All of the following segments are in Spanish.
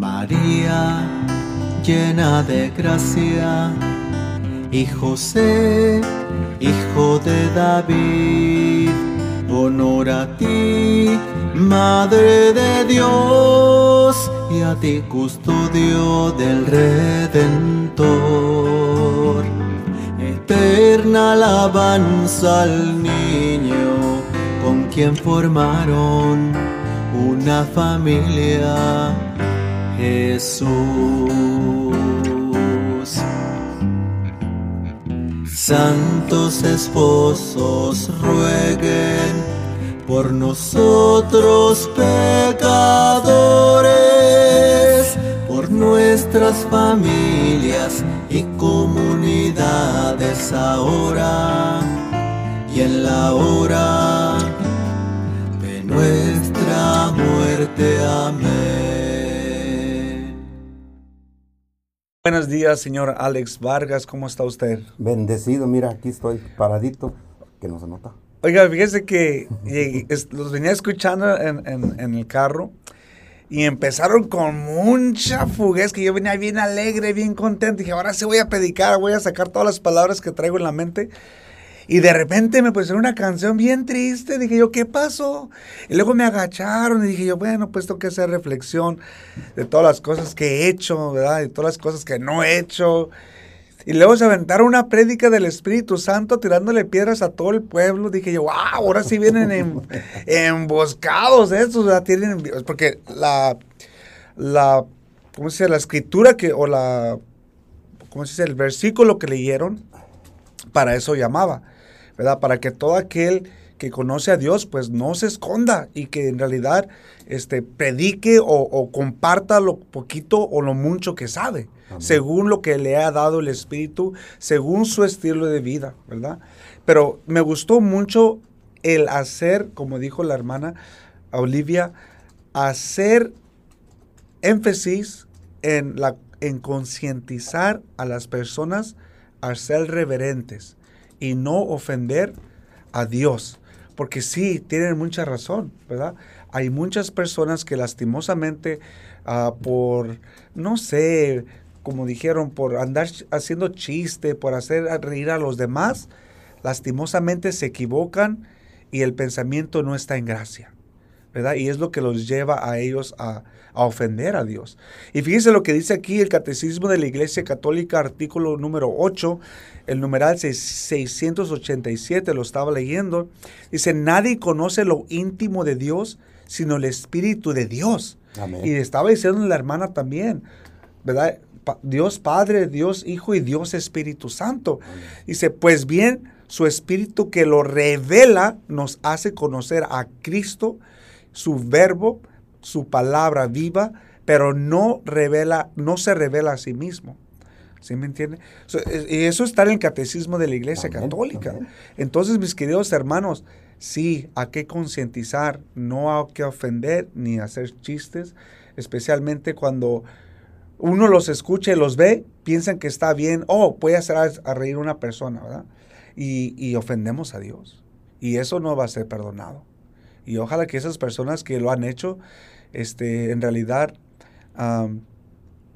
María, llena de gracia, y José, hijo de David, honor a ti, Madre de Dios, y a ti custodio del Redentor. Eterna alabanza al niño con quien formaron una familia, Jesús. Santos esposos rueguen por nosotros pecadores, por nuestras familias y comunidades ahora y en la hora de nuestra muerte. Amén. Buenos días, señor Alex Vargas, ¿cómo está usted? Bendecido, mira, aquí estoy paradito, que no se nota. Oiga, fíjese que llegué- es- los venía escuchando en, en- en el carro y empezaron con mucha fuguez, que yo venía bien alegre, bien contento. Dije, ahora sí voy a predicar, voy a sacar todas las palabras que traigo en la mente. Y de repente me pusieron una canción bien triste. Dije yo, ¿qué pasó? Y luego me agacharon y dije yo, bueno, pues tengo que hacer reflexión de todas las cosas que he hecho, ¿verdad? De todas las cosas que no he hecho. Y luego se aventaron una prédica del Espíritu Santo tirándole piedras a todo el pueblo. Dije yo, wow, ahora sí vienen en- emboscados estos, ¿verdad? Tienen, porque la, la, ¿cómo se dice? La escritura que, o la, ¿cómo se dice? El versículo que leyeron, para eso llamaba, ¿verdad? Para que todo aquel que conoce a Dios, pues no se esconda y que en realidad este, predique o, o comparta lo poquito o lo mucho que sabe, según lo que le ha dado el Espíritu, según su estilo de vida, ¿verdad? Pero me gustó mucho el hacer, como dijo la hermana Olivia, hacer énfasis en, la, en concientizar a las personas a ser reverentes y no ofender a Dios. Porque sí, tienen mucha razón, ¿verdad? Hay muchas personas que lastimosamente ah, por, no sé, como dijeron, por andar haciendo chiste, por hacer reír a los demás, lastimosamente se equivocan y el pensamiento no está en gracia. ¿Verdad? Y es lo que los lleva a ellos a, a ofender a Dios. Y fíjense lo que dice aquí el Catecismo de la Iglesia Católica, artículo número 8, el numeral seis- 687, lo estaba leyendo. Dice, nadie conoce lo íntimo de Dios sino el Espíritu de Dios. Amén. Y estaba diciendo la hermana también, ¿verdad? Pa- Dios Padre, Dios Hijo y Dios Espíritu Santo. Dice, pues bien, su Espíritu que lo revela nos hace conocer a Cristo, su verbo, su palabra viva, pero no revela, no se revela a sí mismo. ¿Sí me entiende? So, y eso está en el catecismo de la Iglesia Católica. Entonces, mis queridos hermanos, sí, hay que concientizar, no hay que ofender ni hacer chistes, especialmente cuando uno los escucha y los ve, piensan que está bien, oh, puede hacer a, a reír una persona, ¿verdad? Y, y ofendemos a Dios. Y eso no va a ser perdonado. Y ojalá que esas personas que lo han hecho, este, en realidad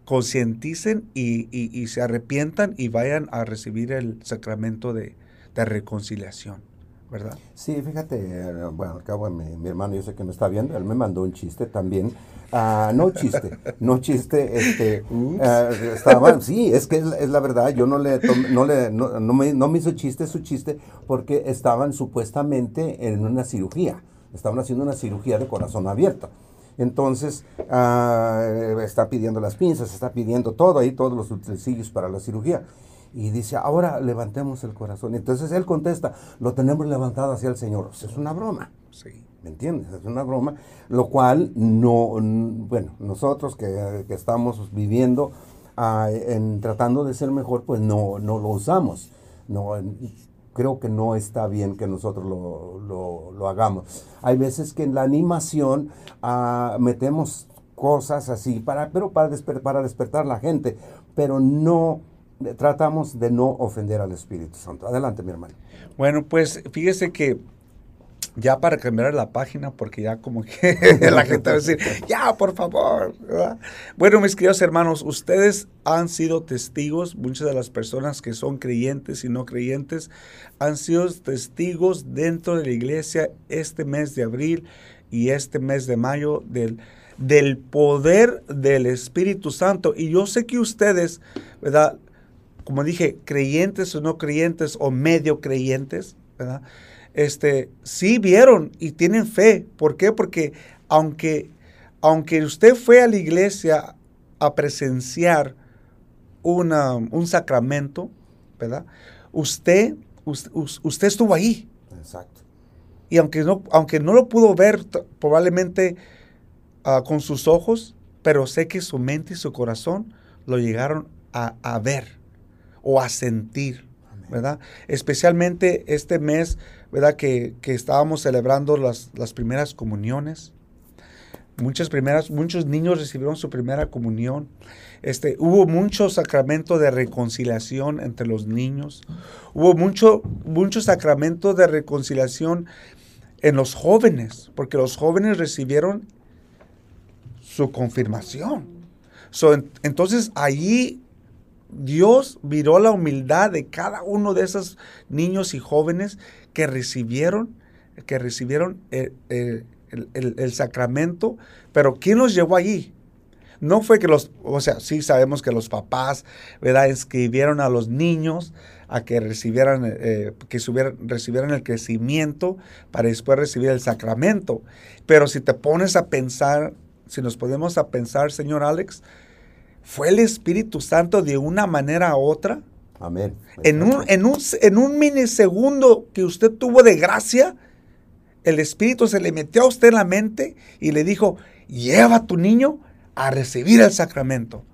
concienticen y, y- y se arrepientan y vayan a recibir el sacramento de, de reconciliación, ¿verdad? Sí, fíjate, bueno, al cabo mi, mi hermano yo sé que me está viendo, él me mandó un chiste también. Ah, no chiste, no chiste, este, estaba, sí, es que es, la- es la verdad, yo no le, tom- no le, no, no me, no me hizo chiste su chiste porque estaban supuestamente en una cirugía, estaban haciendo una cirugía de corazón abierto. Entonces, ah, está pidiendo las pinzas, está pidiendo todo ahí, todos los utensilios para la cirugía. Y dice, ahora levantemos el corazón. Entonces él contesta, lo tenemos levantado hacia el Señor. O sea, es una broma, Sí. ¿me entiendes? Es una broma, lo cual no, bueno, nosotros que, que estamos viviendo ah, en tratando de ser mejor, pues no, no lo usamos. No, creo que no está bien que nosotros lo, lo- hagamos. Hay veces que en la animación ah, metemos cosas así, para, pero para, desper- para despertar la gente, pero no eh, tratamos de no ofender al Espíritu Santo. Adelante, mi hermano. Bueno, pues fíjese que ya para cambiar la página, porque ya como que la gente va a decir, ya, por favor. Bueno, mis queridos hermanos, ustedes han sido testigos, muchas de las personas que son creyentes y no creyentes, han sido testigos dentro de la iglesia este mes de abril y este mes de mayo del, del poder del Espíritu Santo. Y yo sé que ustedes, ¿verdad? Como dije, creyentes o no creyentes o medio creyentes, ¿verdad? Este, sí vieron y tienen fe. ¿Por qué? Porque aunque, aunque usted fue a la iglesia a presenciar una, un sacramento, ¿verdad? Usted, usted, estuvo ahí. Exacto. Y aunque no, aunque no lo pudo ver probablemente uh, con sus ojos, pero sé que su mente y su corazón lo llegaron a, a ver o a sentir, ¿verdad? Especialmente este mes ¿verdad? Que, estábamos celebrando las, las, primeras comuniones. Muchas primeras, muchos niños recibieron su primera comunión. Este, hubo mucho sacramento de reconciliación entre los niños. Hubo mucho, mucho sacramento de reconciliación en los jóvenes, porque los jóvenes recibieron su confirmación. entonces allí Dios miró la humildad de cada uno de esos niños y jóvenes que recibieron, que recibieron el, sacramento, pero ¿quién los llevó allí? No fue que los, o sea, sí sabemos que los papás, ¿verdad? Escribieron a los niños a que recibieran, eh, que recibieran el crecimiento para después recibir el sacramento. Pero si te pones a pensar, si nos podemos a pensar, señor Alex, fue el Espíritu Santo de una manera u otra Amén. En un, en, un, en un minisegundo que usted tuvo de gracia, el Espíritu se le metió a usted en la mente y le dijo, lleva a tu niño a recibir el sacramento.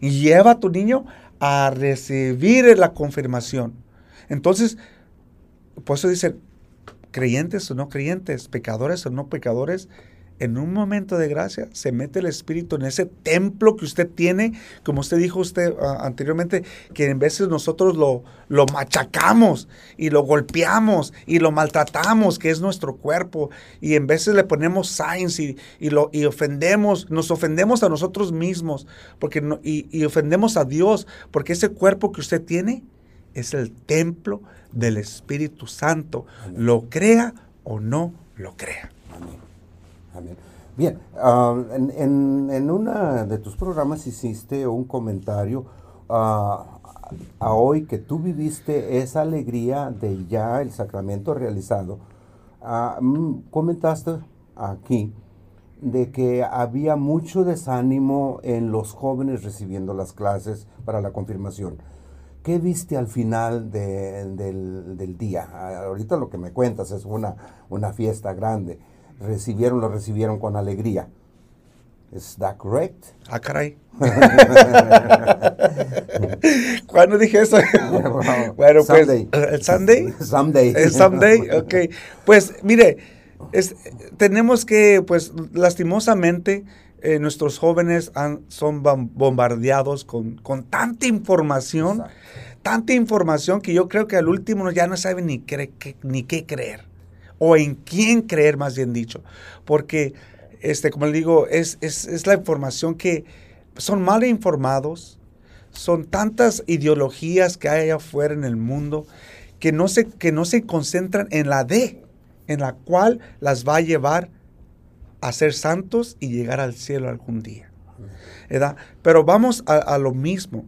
Y lleva a tu niño a recibir la confirmación. Entonces, por eso dice, creyentes o no creyentes, pecadores o no pecadores, en un momento de gracia se mete el Espíritu en ese templo que usted tiene, como usted dijo usted ah, anteriormente, que en veces nosotros lo, lo machacamos y lo golpeamos y lo maltratamos, que es nuestro cuerpo, y en veces le ponemos signs y, lo, y ofendemos, nos ofendemos a nosotros mismos porque y, y ofendemos a Dios, porque ese cuerpo que usted tiene es el templo del Espíritu Santo, lo crea o no lo crea. Bien, ah, en, en, una de tus programas hiciste un comentario ah, a hoy que tú viviste esa alegría de ya el sacramento realizado. Mm, comentaste aquí de que había mucho desánimo en los jóvenes recibiendo las clases para la confirmación. ¿Qué viste al final del, del, día? Ahorita lo que me cuentas es una, una fiesta grande recibieron, lo recibieron con alegría. ¿Es that correct? Ah, caray. ¿Cuándo dije eso? bueno, pues, ¿el Sunday? Someday. ¿El Someday? Ok. Pues, mire, es, tenemos que, pues, lastimosamente, eh, nuestros jóvenes han, son bombardeados con, con tanta información, tanta información que yo creo que al último ya no saben ni, ni qué creer o en quién creer, más bien dicho. Porque, este, como le digo, es, es, la información que son mal informados, son tantas ideologías que hay allá afuera en el mundo que no se, que no se concentran en la D, en la cual las va a llevar a ser santos y llegar al cielo algún día. ¿verdad? Pero vamos a lo mismo.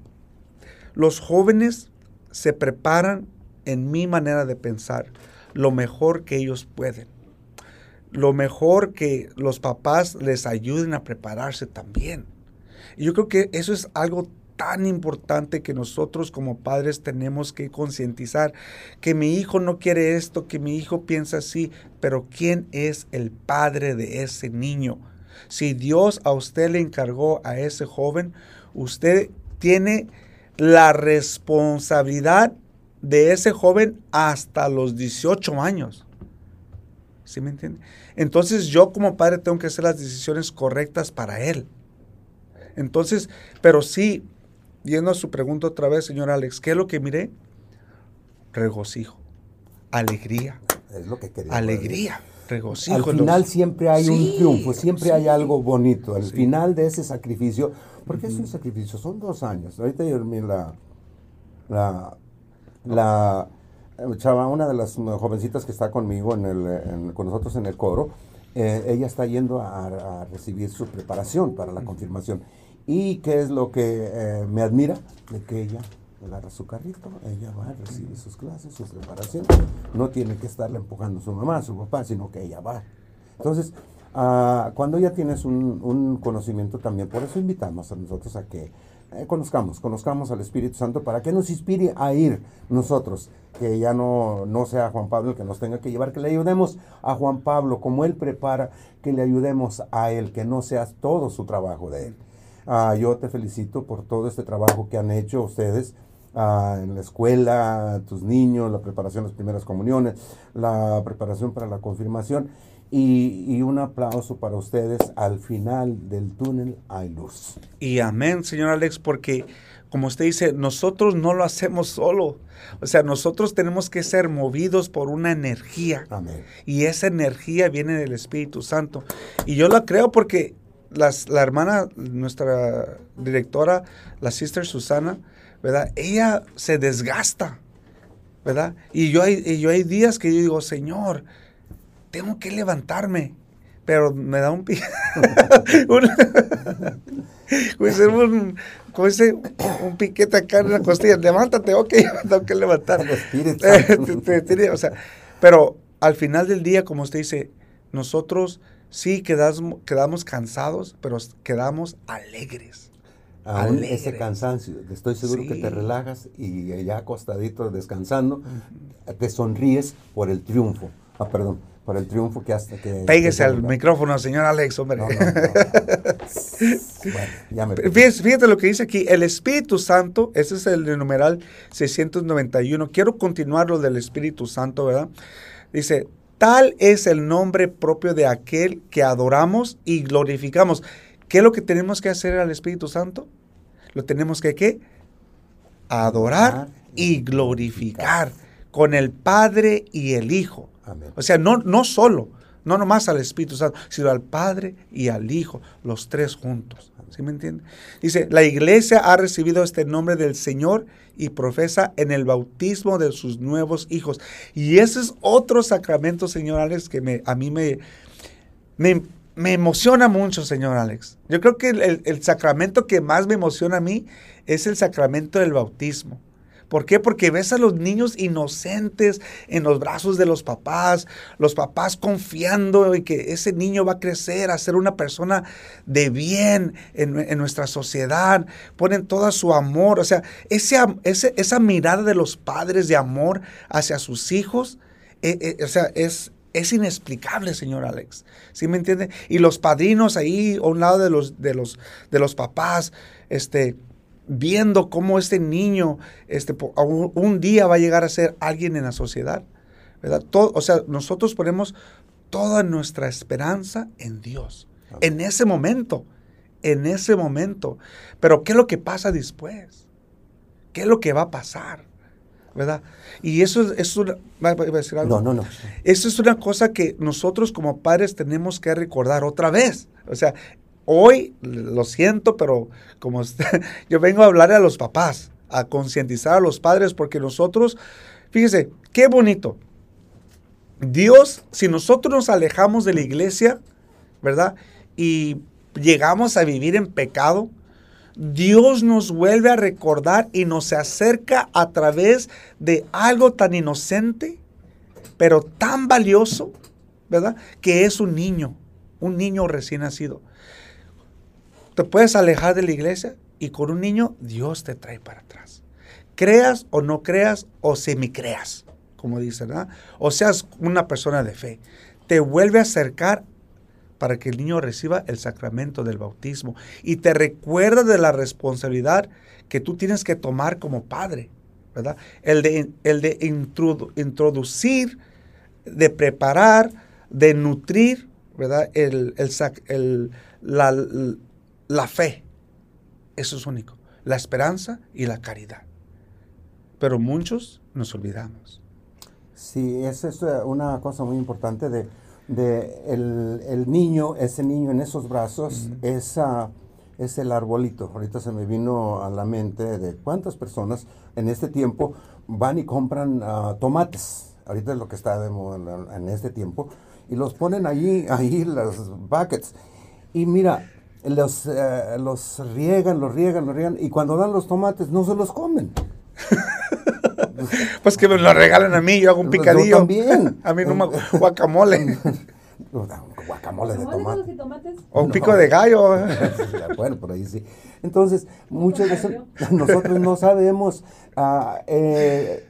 Los jóvenes se preparan en mi manera de pensar lo mejor que ellos pueden. Lo mejor que los papás les ayuden a prepararse también. Y yo creo que eso es algo tan importante que nosotros como padres tenemos que concientizar, que mi hijo no quiere esto, que mi hijo piensa así, pero ¿quién es el padre de ese niño? Si Dios a usted le encargó a ese joven, usted tiene la responsabilidad de ese joven hasta los 18 años. ¿Sí me entiende? Entonces yo como padre tengo que hacer las decisiones correctas para él. Entonces, pero sí, yendo a su pregunta otra vez, señor Alex, ¿qué es lo que miré? Regocijo, alegría. Es lo que quería. Alegría, regocijo. Al final los- siempre hay Sí, un triunfo, siempre sí. hay algo bonito. Al final de ese sacrificio, porque es un sacrificio, son dos años. Ahorita yo la, la, la eh, chava, una de las jovencitas que está conmigo en el, en- con nosotros en el coro, eh, ella está yendo a, a recibir su preparación para la confirmación. ¿Y qué es lo que eh, me admira? De que ella agarra su carrito, ella va, recibe sus clases, su preparación. No tiene que estarle empujando a su mamá, su papá, sino que ella va. Entonces, ah, cuando ya tienes un, un conocimiento también, por eso invitamos a nosotros a que eh, conozcamos, conozcamos al Espíritu Santo para que nos inspire a ir nosotros, que ya no, no sea Juan Pablo el que nos tenga que llevar, que le ayudemos a Juan Pablo como él prepara, que le ayudemos a él, que no sea todo su trabajo de él. Ah, yo te felicito por todo este trabajo que han hecho ustedes ah, en la escuela, tus niños, la preparación de las primeras comuniones, la preparación para la confirmación y, y un aplauso para ustedes. Al final del túnel hay luz. Y amén, señor Alex, porque como usted dice, nosotros no lo hacemos solo. O sea, nosotros tenemos que ser movidos por una energía. Amén. Y esa energía viene del Espíritu Santo. Y yo la creo porque las, la hermana, nuestra directora, la sister Susana, ¿verdad? Ella se desgasta, ¿verdad? Y yo hay, y yo hay días que yo digo, Señor, tengo que levantarme. Pero me da un pi- un- como ese, un, como ese- un piquete acá en la costilla. Levántate, ok, tengo que levantar. Eh, o sea, pero al final del día, como usted dice, nosotros sí quedamos, quedamos cansados, pero quedamos alegres. Aún ese cansancio, estoy seguro que te relajas y ya acostadito descansando, te sonríes por el triunfo. Ah, perdón, por el triunfo que has que Péguese que- al micrófono, señor Alex, hombre. No, no, no. bueno, ya me Fíjate, fíjate lo que dice aquí, el Espíritu Santo, ese es el numeral 691. Quiero continuar lo del Espíritu Santo, ¿verdad? Dice, tal es el nombre propio de aquel que adoramos y glorificamos. ¿Qué es lo que tenemos que hacer al Espíritu Santo? Lo tenemos que, ¿qué? Adorar y glorificar con el Padre y el Hijo. O sea, no, no solo, no nomás al Espíritu Santo, sino al Padre y al Hijo, los tres juntos. ¿Sí me entiende? Dice, la iglesia ha recibido este nombre del Señor y profesa en el bautismo de sus nuevos hijos. Y ese es otro sacramento, señor Alex, que me, a mí me, me, me emociona mucho, señor Alex. Yo creo que el- el sacramento que más me emociona a mí es el sacramento del bautismo. ¿Por qué? Porque ves a los niños inocentes en los brazos de los papás, los papás confiando en que ese niño va a crecer a ser una persona de bien en, nuestra sociedad, ponen todo su amor, o sea, ese- esa mirada de los padres de amor hacia sus hijos, eh, eh, o sea, es, es inexplicable, señor Alex. ¿Sí me entiende? Y los padrinos ahí a un lado de los, de los, de los papás, este, viendo cómo este niño este, un, un día va a llegar a ser alguien en la sociedad. ¿verdad? Todo, o sea, nosotros ponemos toda nuestra esperanza en Dios. En ese momento, en ese momento. Pero ¿qué es lo que pasa después? ¿Qué es lo que va a pasar? ¿Verdad? Y eso es, es una... ¿va- va a decir algo? No, no, no. Eso es una cosa que nosotros como padres tenemos que recordar otra vez. O sea, hoy lo siento, pero como usted- yo vengo a hablar a los papás, a concientizar a los padres, porque nosotros, fíjese, qué bonito. Dios, si nosotros nos alejamos de la iglesia, ¿verdad? Y llegamos a vivir en pecado, Dios nos vuelve a recordar y nos acerca a través de algo tan inocente, pero tan valioso, ¿verdad? Que es un niño, un niño recién nacido. Te puedes alejar de la iglesia y con un niño Dios te trae para atrás. Creas o no creas o semicreas, como dicen, ¿verdad? O seas una persona de fe. Te vuelve a acercar para que el niño reciba el sacramento del bautismo y te recuerda de la responsabilidad que tú tienes que tomar como padre, ¿verdad? El de, el de introdu- introducir, de preparar, de nutrir, ¿verdad? El, el- la, la fe. Eso es único. La esperanza y la caridad. Pero muchos nos olvidamos. Sí, esa es una cosa muy importante de, de el, el niño, ese niño en esos brazos, esa, es el arbolito. Ahorita se me vino a la mente de cuántas personas en este tiempo van y compran ah, tomates. Ahorita es lo que está de moda en este tiempo. Y los ponen ahí, ahí las buckets. Y mira, los, eh, los riegan, los riegan, los riegan. Y cuando dan los tomates no se los comen. pues que me lo regalen a mí, yo hago un picadillo. yo también. a mí no me guacamole. Guacamole de ¿Guacamoles tomate. tomates? o un pico de gallo. bueno, por ahí sí. Entonces, muchas veces nosotros no sabemos ah, eh,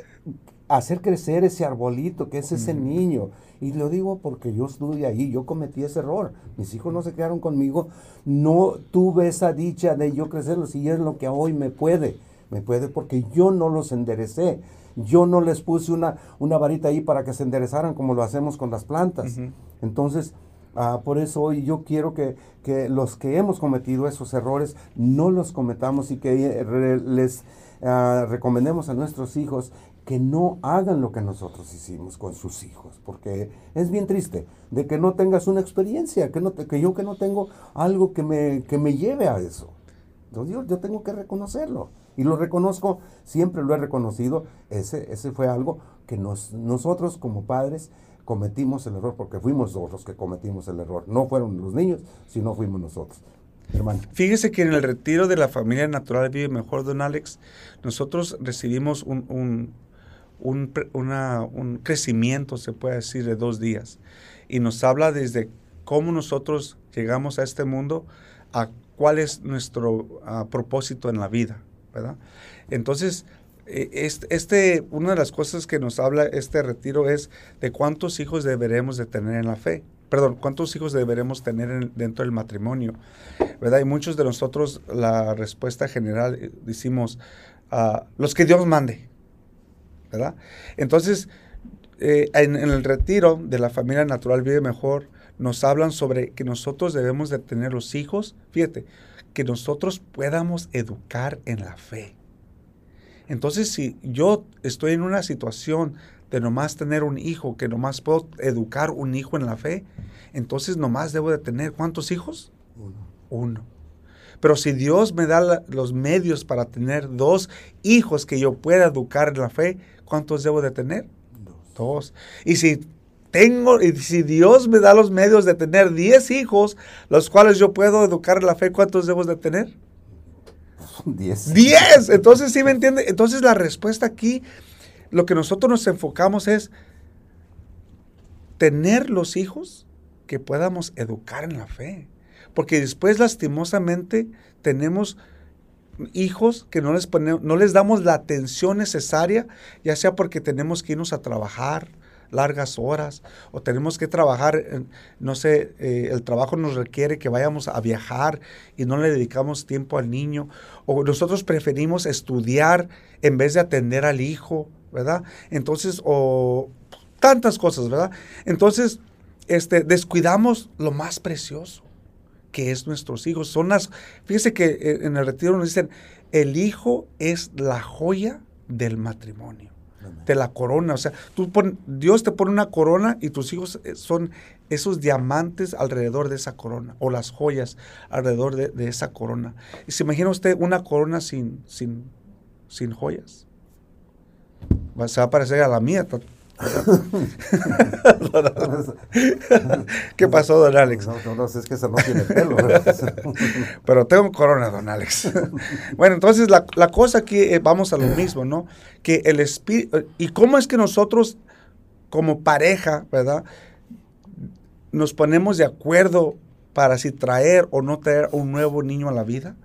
hacer crecer ese arbolito que es ese niño. Y lo digo porque yo estuve ahí, yo cometí ese error. Mis hijos no se quedaron conmigo, no tuve esa dicha de yo crecerlos y es lo que hoy me puede. Me puede porque yo no los enderecé. Yo no les puse una, una varita ahí para que se enderezaran como lo hacemos con las plantas. Entonces, ah, por eso hoy yo quiero que, que los que hemos cometido esos errores no los cometamos y que eh, re- les ah, recomendemos a nuestros hijos que no hagan lo que nosotros hicimos con sus hijos, porque es bien triste de que no tengas una experiencia, que, no te- que yo que no tengo algo que me, que me lleve a eso. Entonces yo, tengo que reconocerlo. Y lo reconozco, siempre lo he reconocido. Ese, ese fue algo que nos, nosotros como padres cometimos el error, porque fuimos dos que cometimos el error. No fueron los niños, sino fuimos nosotros. Hermano. Fíjese que en el retiro de la familia natural Vive Mejor, don Alex, nosotros recibimos un, un un crecimiento, se puede decir, de dos días. Y nos habla desde cómo nosotros llegamos a este mundo, a cuál es nuestro propósito en la vida, ¿verdad? Entonces, eh, este, este, una de las cosas que nos habla este retiro es de cuántos hijos deberemos de tener en la fe. Perdón, cuántos hijos deberemos tener en- dentro del matrimonio. ¿verdad? Y muchos de nosotros la respuesta general eh, decimos, ah, los que Dios mande, ¿verdad? Entonces, eh, en, en el retiro de la familia natural vive mejor, nos hablan sobre que nosotros debemos de tener los hijos, fíjate, que nosotros podamos educar en la fe. Entonces, si yo estoy en una situación de nomás tener un hijo, que nomás puedo educar un hijo en la fe, entonces nomás debo de tener ¿cuántos hijos? Uno. Pero si Dios me da la- los medios para tener dos hijos que yo pueda educar en la fe, ¿cuántos debo de tener? Dos. Y si tengo, y si Dios me da los medios de tener diez hijos, los cuales yo puedo educar en la fe, ¿cuántos debo de tener? Son diez. ¡Diez! Entonces, ¿sí me entiende? Entonces la respuesta aquí, lo que nosotros nos enfocamos es tener los hijos que podamos educar en la fe. Porque después, lastimosamente, tenemos hijos que no les, ponemos, no les damos la atención necesaria, ya sea porque tenemos que irnos a trabajar largas horas o tenemos que trabajar, no sé, eh, el trabajo nos requiere que vayamos a viajar y no le dedicamos tiempo al niño, o nosotros preferimos estudiar en vez de atender al hijo, ¿verdad? Entonces, o tantas cosas, ¿verdad? Entonces, este, descuidamos lo más precioso que es nuestros hijos. Son las, fíjese que eh, en el retiro nos dicen, el hijo es la joya del matrimonio, de la corona. O sea, tú pon- Dios te pone una corona y tus hijos eh, son esos diamantes alrededor de esa corona, o las joyas alrededor de, de esa corona. Y se imagina usted una corona sin, sin, sin joyas. Se va a parecer a la mía. ¿Qué pasó, don Alex? No, no, es que esa no tiene pelo. Pero tengo corona, don Alex. bueno, entonces la, la cosa aquí, eh, vamos a lo mismo, ¿no? Que el espíritu, ¿y cómo es que nosotros como pareja, ¿verdad? Nos ponemos de acuerdo para si traer o no traer un nuevo niño a la vida?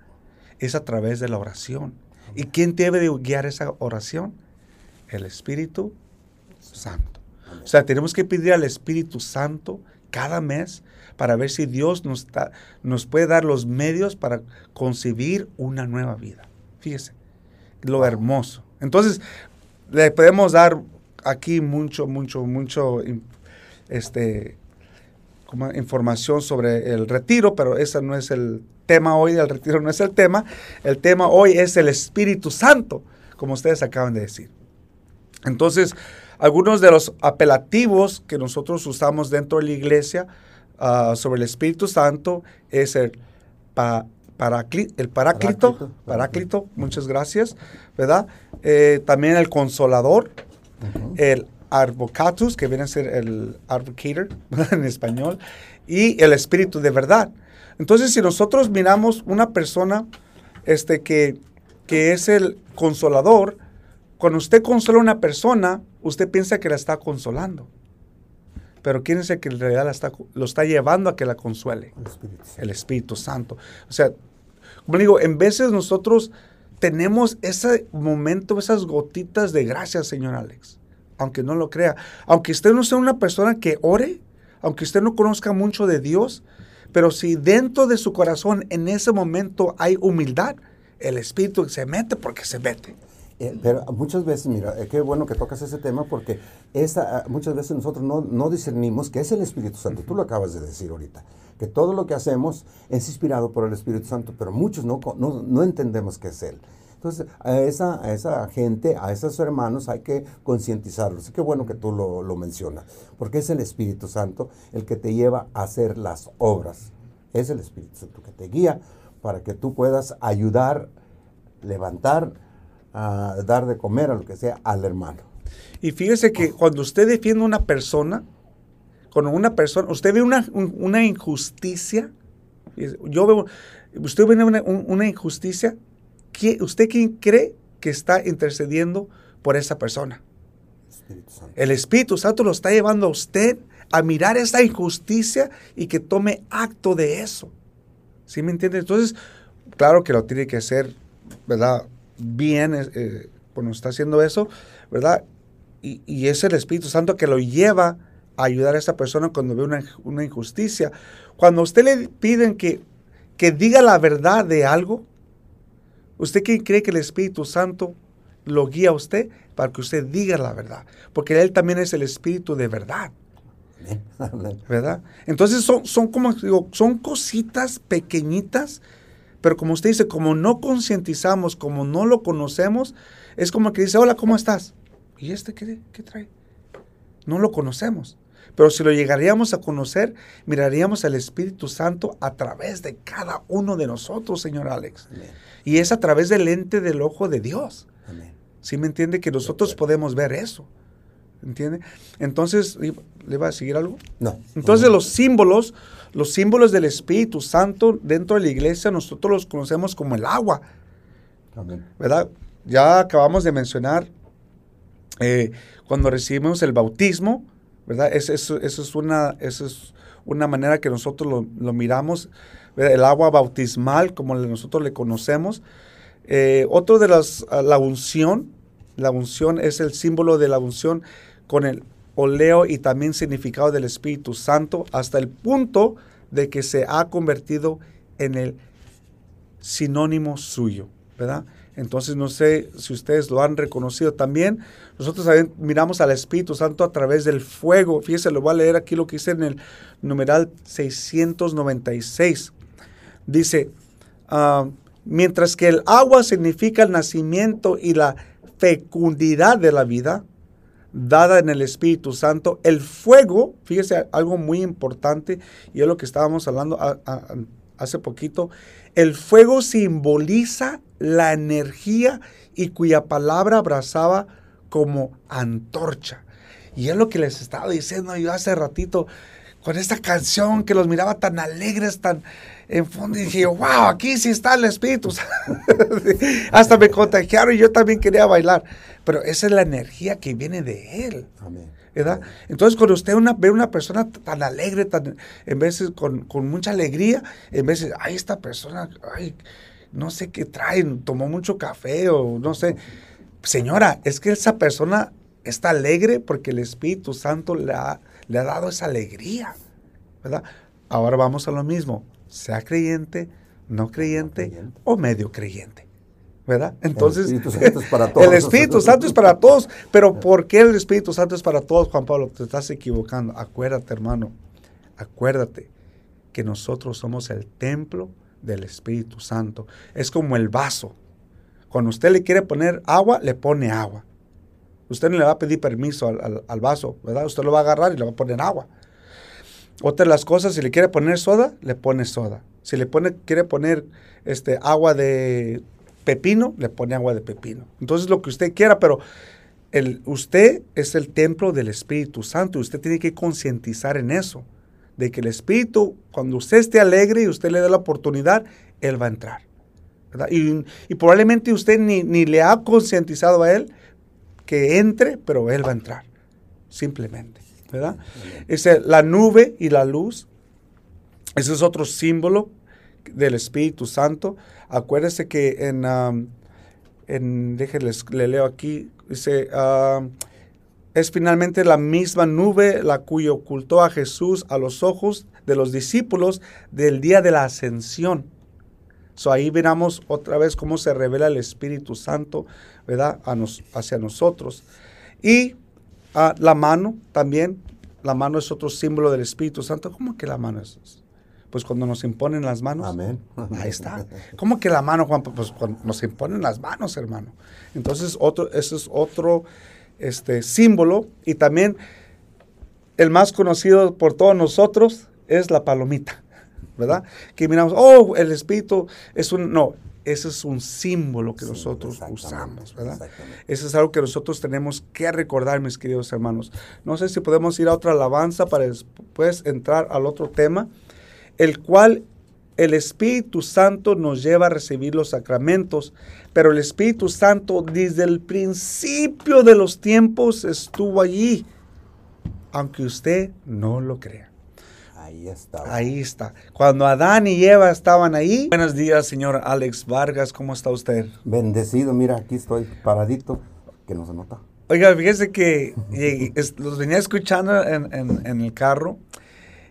Es a través de la oración. ¿Y quién debe de guiar esa oración? El Espíritu Santo. O sea, tenemos que pedir al Espíritu Santo cada mes para ver si Dios nos, da- nos puede dar los medios para concebir una nueva vida. Fíjese, lo hermoso. Entonces, le podemos dar aquí mucho, mucho, mucho este, información sobre el retiro, pero ese no es el tema hoy, el retiro no es el tema. El tema hoy es el Espíritu Santo, como ustedes acaban de decir. Entonces, algunos de los apelativos que nosotros usamos dentro de la iglesia ah, sobre el Espíritu Santo es el, pa, el paráclito, paráclito, muchas gracias, ¿verdad? Eh, también el consolador, el advocatus, que viene a ser el advocator en español, y el espíritu de verdad. Entonces, si nosotros miramos una persona este, que, que es el consolador, cuando usted consola a una persona, usted piensa que la está consolando. Pero quién es el que en realidad está, lo está llevando a que la consuele? El Espíritu, el Espíritu Santo. O sea, como digo, en veces nosotros tenemos ese momento, esas gotitas de gracia, señor Alex. Aunque no lo crea. Aunque usted no sea una persona que ore, aunque usted no conozca mucho de Dios, pero si dentro de su corazón en ese momento hay humildad, el Espíritu se mete porque se mete. Eh, pero muchas veces, mira, eh, qué bueno que tocas ese tema porque esa, ah, muchas veces nosotros no, no, discernimos que es el Espíritu Santo. Tú lo acabas de decir ahorita, que todo lo que hacemos es inspirado por el Espíritu Santo, pero muchos no, no, no entendemos que es Él. Entonces, a esa, a esa gente, a esos hermanos hay que concientizarlos. Y qué bueno que tú lo, lo mencionas, porque es el Espíritu Santo el que te lleva a hacer las obras. Es el Espíritu Santo que te guía para que tú puedas ayudar, levantar, a dar de comer, a lo que sea, al hermano. Y fíjese que cuando usted defiende a una persona, cuando una persona, usted ve una, una injusticia, yo veo, usted ve una, una injusticia, ¿usted quién cree que está intercediendo por esa persona? El Espíritu Santo lo está llevando a usted a mirar esa injusticia y que tome acto de eso. ¿Sí me entiende? Entonces, claro que lo tiene que hacer, ¿verdad? Bien eh, cuando está haciendo eso, ¿verdad? Y, es el Espíritu Santo que lo lleva a ayudar a esa persona cuando ve una, injusticia. Cuando usted le piden que, que diga la verdad de algo, ¿usted cree que el Espíritu Santo lo guía a usted para que usted diga la verdad? Porque Él también es el Espíritu de verdad. ¿Verdad? Entonces son, son como digo, son cositas pequeñitas pero como usted dice, como no concientizamos, como no lo conocemos, es como que dice, hola, ¿cómo estás? ¿Y este qué, qué trae? No lo conocemos. Pero si lo llegaríamos a conocer, miraríamos al Espíritu Santo a través de cada uno de nosotros, señor Alex. Y es a través del lente del ojo de Dios. Amén. ¿Sí me entiende? Que nosotros podemos ver eso. ¿Entiende? Entonces, ¿le va a seguir algo? No. Entonces, los símbolos los símbolos del Espíritu Santo dentro de la iglesia nosotros los conocemos como el agua. ¿Verdad? Ya acabamos de mencionar eh, cuando recibimos el bautismo, ¿verdad? Eso, es, una, eso es una manera que nosotros lo, miramos, el agua bautismal, como nosotros le conocemos. Eh, otro de las, la unción, la unción es el símbolo de la unción con el oleo y también significado del Espíritu Santo hasta el punto de que se ha convertido en el sinónimo suyo, ¿verdad? Entonces no sé si ustedes lo han reconocido también. Nosotros también miramos al Espíritu Santo a través del fuego. Fíjense, lo voy a leer aquí lo que dice en el numeral 696. Dice, ah, mientras que el agua significa el nacimiento y la fecundidad de la vida, dada en el Espíritu Santo. El fuego, fíjese algo muy importante, y es lo que estábamos hablando hace poquito, el fuego simboliza la energía y cuya palabra abrazaba como antorcha. Y es lo que les estaba diciendo yo hace ratito con esta canción que los miraba tan alegres, tan en fondo, y dije, wow, aquí sí está el Espíritu. Hasta me contagiaron y yo también quería bailar. Pero esa es la energía que viene de Él. ¿verdad? Entonces, cuando usted una, ve una persona tan alegre, tan, en veces con, mucha alegría, en veces, ay, esta persona, ay, no sé qué trae, tomó mucho café o no sé. Señora, es que esa persona está alegre porque el Espíritu Santo le ha le ha dado esa alegría, ¿verdad? Ahora vamos a lo mismo, sea creyente, no creyente, o medio creyente. ¿verdad? Entonces, el Espíritu Santo es para todos. El Espíritu Santo es para todos, pero ¿por qué el Espíritu Santo es para todos, Juan Pablo? Te estás equivocando. Acuérdate, hermano, acuérdate que nosotros somos el templo del Espíritu Santo. Es como el vaso. Cuando usted le quiere poner agua, le pone agua. Usted no le va a pedir permiso al, vaso, ¿verdad? Usted lo va a agarrar y le va a poner agua. Otra de las cosas, si le quiere poner soda, le pone soda. Si le pone, quiere poner este, agua de pepino, le pone agua de pepino. Entonces lo que usted quiera, pero el, usted es el templo del Espíritu Santo y usted tiene que concientizar en eso, de que el Espíritu, cuando usted esté alegre y usted le dé la oportunidad, Él va a entrar. Y, y, probablemente usted ni, ni le ha concientizado a Él que entre, pero Él va a entrar, simplemente. ¿Verdad? la nube y la luz, ese es otro símbolo del Espíritu Santo. Acuérdese que en, um, le leo aquí, dice, um, es finalmente la misma nube la cuyo ocultó a Jesús a los ojos de los discípulos del día de la ascensión. So ahí veremos otra vez cómo se revela el Espíritu Santo, ¿verdad? hacia nosotros. Y ah, la mano también, la mano es otro símbolo del Espíritu Santo. ¿Cómo que la mano es? Pues cuando nos imponen las manos. Amén. Ahí está. ¿Cómo que la mano, Juan? Pues cuando nos imponen las manos, hermano. Entonces, otro, ese es otro este, símbolo. Y también el más conocido por todos nosotros es la palomita. ¿verdad? Que miramos, oh, el espíritu es un, no, ese es un símbolo que nosotros usamos, ¿verdad? Eso es algo que nosotros tenemos que recordar, mis queridos hermanos. No sé si podemos ir a otra alabanza para después entrar al otro tema, el cual el Espíritu Santo nos lleva a recibir los sacramentos, pero el Espíritu Santo desde el principio de los tiempos estuvo allí, aunque usted no lo crea. Ahí está. Ahí está. Cuando Adán y Eva estaban ahí. Buenos días, señor Alex Vargas. ¿Cómo está usted? Bendecido. Mira, aquí estoy paradito, que no se nota. Oiga, fíjese que los venía escuchando en, el carro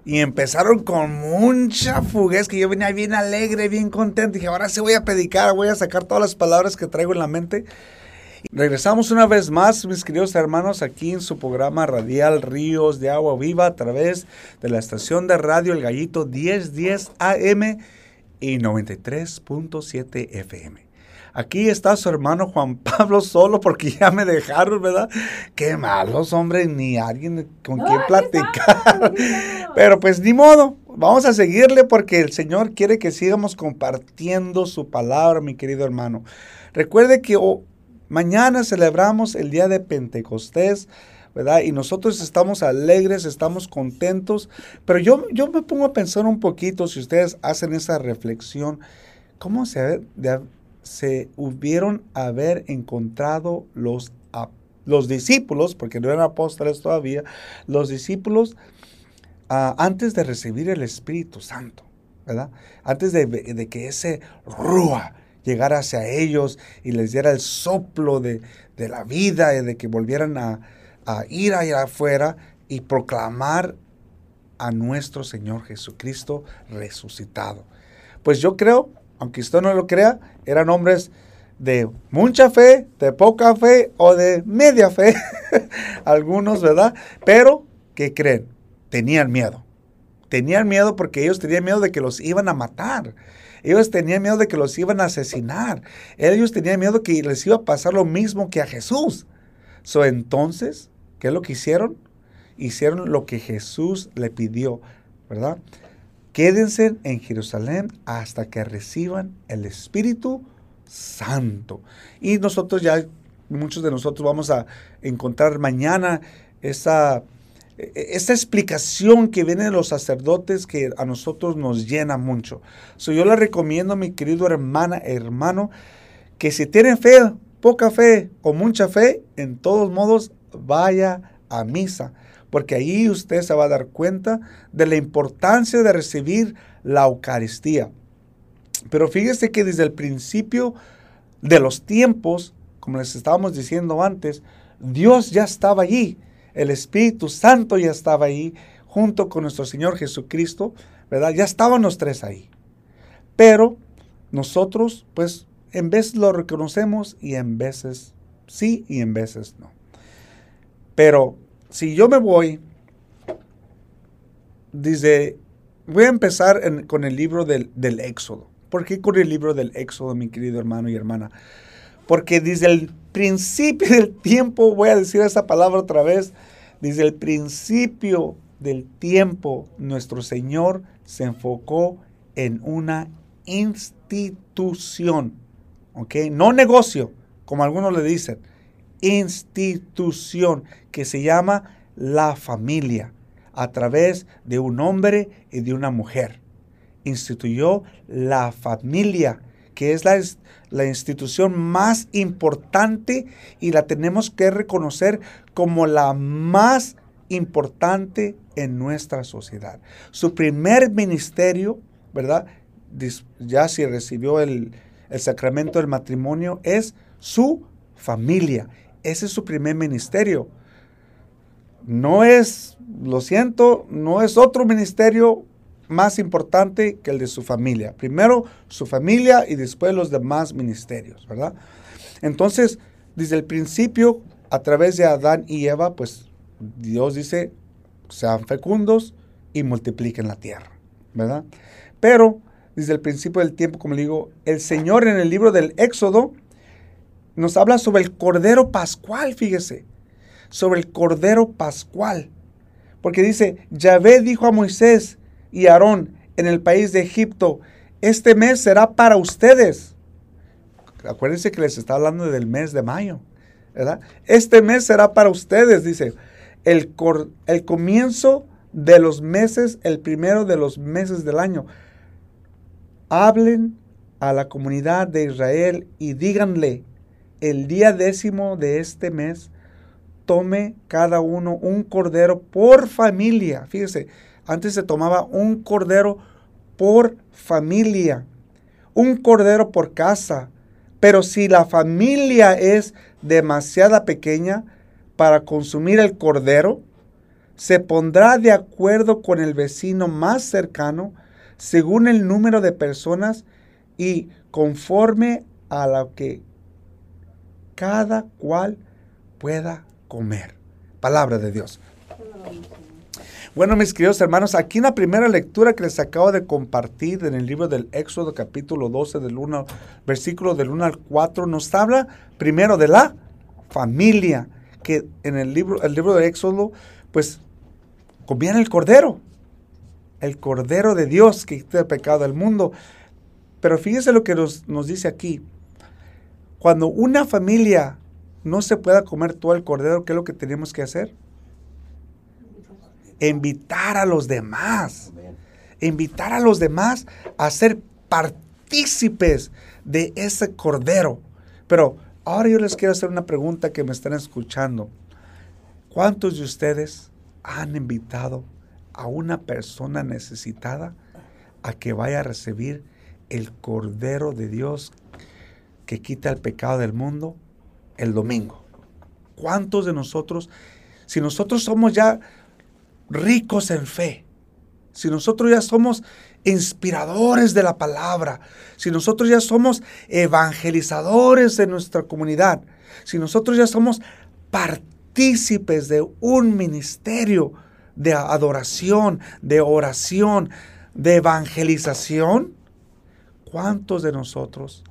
y empezaron con mucha fuguez, que yo venía bien alegre, bien contento. Dije, ahora sí voy a predicar, voy a sacar todas las palabras que traigo en la mente. Regresamos una vez más, mis queridos hermanos, aquí en su programa radial Ríos de Agua Viva a través de la estación de radio El Gallito 1010 AM y 93.7 FM. Aquí está su hermano Juan Pablo solo porque ya me dejaron, ¿verdad? Qué malos, hombre, ni alguien con quien platicar. Pero pues ni modo, vamos a seguirle porque el Señor quiere que sigamos compartiendo su palabra, mi querido hermano. Recuerde que Mañana celebramos el día de Pentecostés, ¿verdad? Y nosotros estamos alegres, estamos contentos, pero yo, yo me pongo a pensar un poquito, si ustedes hacen esa reflexión, ¿cómo se, hubieron haber encontrado los, los discípulos, porque no eran apóstoles todavía, los discípulos ah, antes de recibir el Espíritu Santo, ¿verdad? Antes de, de que ese rúa, llegara hacia ellos y les diera el soplo de, la vida y de que volvieran a, ir allá afuera y proclamar a nuestro Señor Jesucristo resucitado. Pues yo creo, aunque usted no lo crea, eran hombres de mucha fe, de poca fe o de media fe, algunos, ¿verdad? Pero, ¿qué creen? Tenían miedo. Tenían miedo porque ellos tenían miedo de que los iban a matar. Ellos tenían miedo de que los iban a asesinar. Ellos tenían miedo que les iba a pasar lo mismo que a Jesús. Entonces, ¿qué es lo que hicieron? Hicieron lo que Jesús le pidió, ¿verdad? Quédense en Jerusalén hasta que reciban el Espíritu Santo. Y nosotros ya, muchos de nosotros vamos a encontrar mañana esa esta explicación que viene de los sacerdotes que a nosotros nos llena mucho. So, yo le recomiendo, mi querido hermana, hermano, que si tienen fe, poca fe o mucha fe, en todos modos vaya a misa, porque ahí usted se va a dar cuenta de la importancia de recibir la Eucaristía. Pero fíjese que desde el principio de los tiempos, como les estábamos diciendo antes, Dios ya estaba allí el Espíritu Santo ya estaba ahí, junto con nuestro Señor Jesucristo, ¿verdad? Ya estaban los tres ahí. Pero nosotros, pues, en veces lo reconocemos y en veces sí y en veces no. Pero si yo me voy, dice, voy a empezar con el libro del, Éxodo. ¿Por qué con el libro del Éxodo, mi querido hermano y hermana? Porque desde el principio del tiempo, voy a decir esa palabra otra vez, desde el principio del tiempo, nuestro Señor se enfocó en una institución, ¿ok? No negocio, como algunos le dicen, institución que se llama la familia, a través de un hombre y de una mujer. Instituyó la familia, que es la, la institución más importante y la tenemos que reconocer como la más importante en nuestra sociedad. Su primer ministerio, ¿verdad? Ya si recibió el, el sacramento del matrimonio, es su familia. Ese es su primer ministerio. No es, lo siento, no es otro ministerio más importante que el de su familia. Primero su familia y después los demás ministerios, ¿verdad? Entonces, desde el principio, a través de Adán y Eva, pues Dios dice, sean fecundos y multipliquen la tierra, ¿verdad? Pero desde el principio del tiempo, como le digo, el Señor en el libro del Éxodo nos habla sobre el Cordero Pascual, fíjese, sobre el Cordero Pascual. Porque dice, Yahvé dijo a Moisés y Aarón en el país de Egipto, este mes será para ustedes. Acuérdense que les está hablando del mes de mayo, ¿verdad? Este mes será para ustedes, dice el, el comienzo de los meses, el primero de los meses del año. Hablen a la comunidad de Israel y díganle, el día décimo de este mes, tome cada uno un cordero por familia. Fíjese, antes se tomaba un cordero por familia, un cordero por casa. Pero si la familia es demasiada pequeña, para consumir el cordero, se pondrá de acuerdo con el vecino más cercano según el número de personas y conforme a lo que cada cual pueda comer. Palabra de Dios. Bueno, mis queridos hermanos, aquí en la primera lectura que les acabo de compartir en el libro del Éxodo capítulo 12 del 1, versículo del 1 al 4, nos habla primero de la familia que en el libro, el libro de Éxodo, pues comían el cordero, el cordero de Dios que quita el pecado del mundo. Pero fíjese lo que nos, nos dice aquí. Cuando una familia no se pueda comer todo el cordero, ¿qué es lo que tenemos que hacer? Invitar a los demás. Invitar a los demás a ser partícipes de ese cordero. Pero Ahora yo les quiero hacer una pregunta que me están escuchando. ¿Cuántos de ustedes han invitado a una persona necesitada a que vaya a recibir el Cordero de Dios que quita el pecado del mundo el domingo? ¿Cuántos de nosotros, si nosotros somos ya ricos en fe, si nosotros ya somos inspiradores de la palabra, si nosotros ya somos evangelizadores de nuestra comunidad, si nosotros ya somos partícipes de un ministerio de adoración, de oración, de evangelización, ¿cuántos de nosotros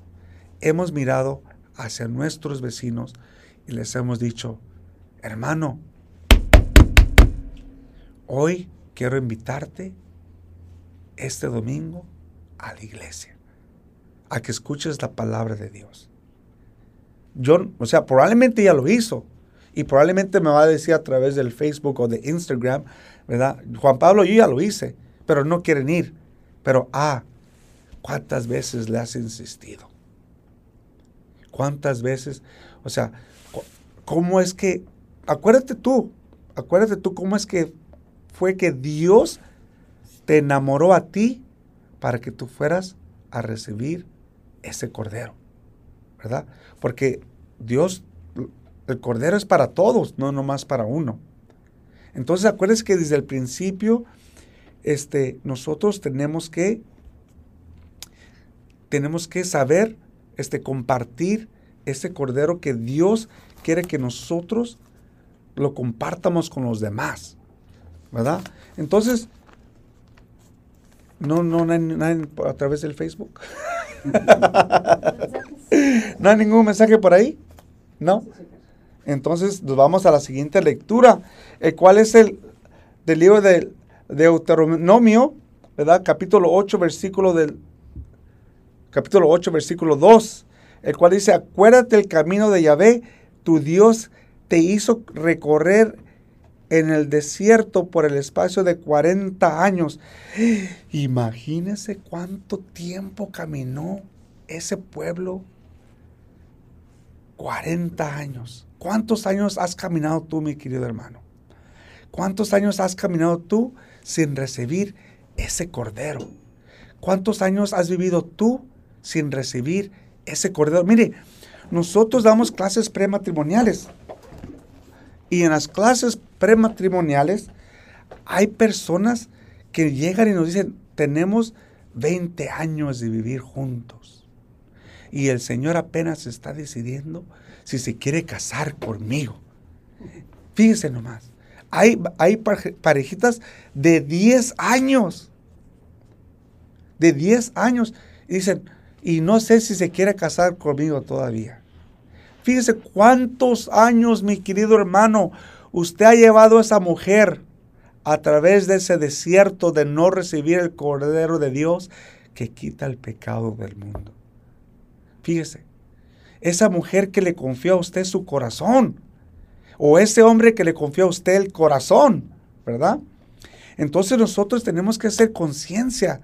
hemos mirado hacia nuestros vecinos y les hemos dicho, hermano, hoy quiero invitarte este domingo a la iglesia, a que escuches la palabra de Dios. Yo, o sea, probablemente ya lo hizo y probablemente me va a decir a través del Facebook o de Instagram, ¿verdad? Juan Pablo, yo ya lo hice, pero no quieren ir. Pero, ah, ¿cuántas veces le has insistido? ¿Cuántas veces? O sea, ¿cómo es que, acuérdate tú, acuérdate tú cómo es que fue que Dios te enamoró a ti para que tú fueras a recibir ese cordero, ¿verdad? Porque Dios, el cordero es para todos, no nomás para uno. Entonces acuérdense que desde el principio este, nosotros tenemos que, tenemos que saber este, compartir ese cordero que Dios quiere que nosotros lo compartamos con los demás, ¿verdad? Entonces, no, no, no hay, a través del Facebook. ¿No hay ningún mensaje por ahí? No. Entonces nos vamos a la siguiente lectura, el cual es el del libro de Deuteronomio, ¿verdad? Capítulo 8, versículo del capítulo 8, versículo 2, el cual dice, acuérdate el camino de Yahvé, tu Dios te hizo recorrer en el desierto por el espacio de 40 años. Imagínese cuánto tiempo caminó ese pueblo. 40 años. ¿Cuántos años has caminado tú, mi querido hermano? ¿Cuántos años has caminado tú sin recibir ese cordero? ¿Cuántos años has vivido tú sin recibir ese cordero? Mire, nosotros damos clases prematrimoniales. Y en las clases prematrimoniales hay personas que llegan y nos dicen, tenemos 20 años de vivir juntos. Y el Señor apenas está decidiendo si se quiere casar conmigo. Fíjense nomás. Hay, hay parejitas de 10 años. De 10 años. Y dicen, y no sé si se quiere casar conmigo todavía. Fíjese cuántos años, mi querido hermano, usted ha llevado a esa mujer a través de ese desierto de no recibir el Cordero de Dios que quita el pecado del mundo. Fíjese, esa mujer que le confió a usted su corazón, o ese hombre que le confió a usted el corazón, ¿verdad? Entonces nosotros tenemos que hacer conciencia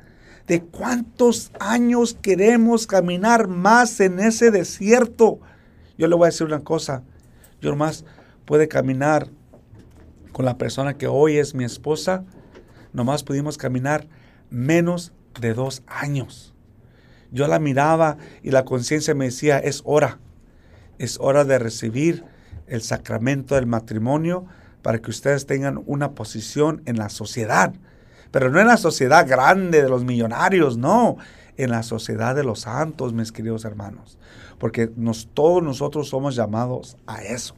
de cuántos años queremos caminar más en ese desierto. Yo le voy a decir una cosa, yo nomás puede caminar con la persona que hoy es mi esposa, nomás pudimos caminar menos de dos años. Yo la miraba y la conciencia me decía, es hora, es hora de recibir el sacramento del matrimonio para que ustedes tengan una posición en la sociedad. Pero no en la sociedad grande de los millonarios, no, en la sociedad de los santos, mis queridos hermanos. Porque nos, todos nosotros somos llamados a eso,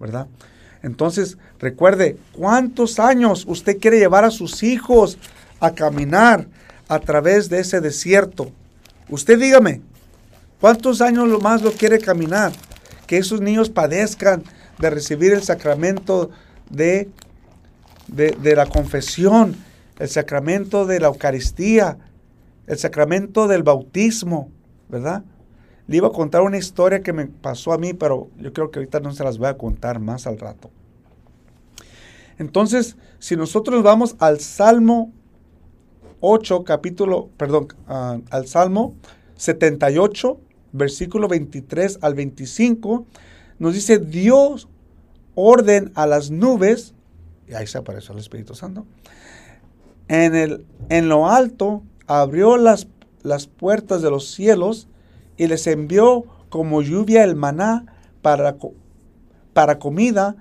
¿verdad? Entonces, recuerde, ¿cuántos años usted quiere llevar a sus hijos a caminar a través de ese desierto? Usted dígame, ¿cuántos años más lo quiere caminar? Que esos niños padezcan de recibir el sacramento de, de, de la confesión, el sacramento de la Eucaristía, el sacramento del bautismo, ¿verdad? Le iba a contar una historia que me pasó a mí, pero yo creo que ahorita no se las voy a contar más al rato. Entonces, si nosotros vamos al Salmo 8, capítulo, perdón, uh, al Salmo 78, versículo 23 al 25, nos dice, Dios orden a las nubes, y ahí se apareció el Espíritu Santo, en, el, en lo alto abrió las, las puertas de los cielos, y les envió como lluvia el maná para, para comida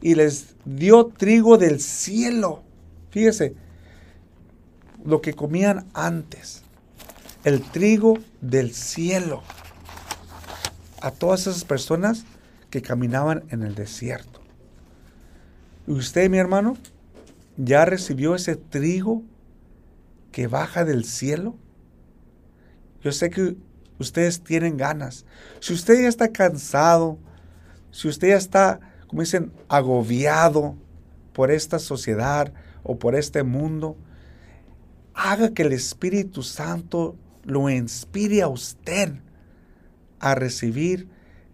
y les dio trigo del cielo. Fíjese, lo que comían antes, el trigo del cielo. A todas esas personas que caminaban en el desierto. ¿Y usted, mi hermano, ya recibió ese trigo que baja del cielo? Yo sé que ustedes tienen ganas. Si usted ya está cansado, si usted ya está, como dicen, agobiado por esta sociedad o por este mundo, haga que el Espíritu Santo lo inspire a usted a recibir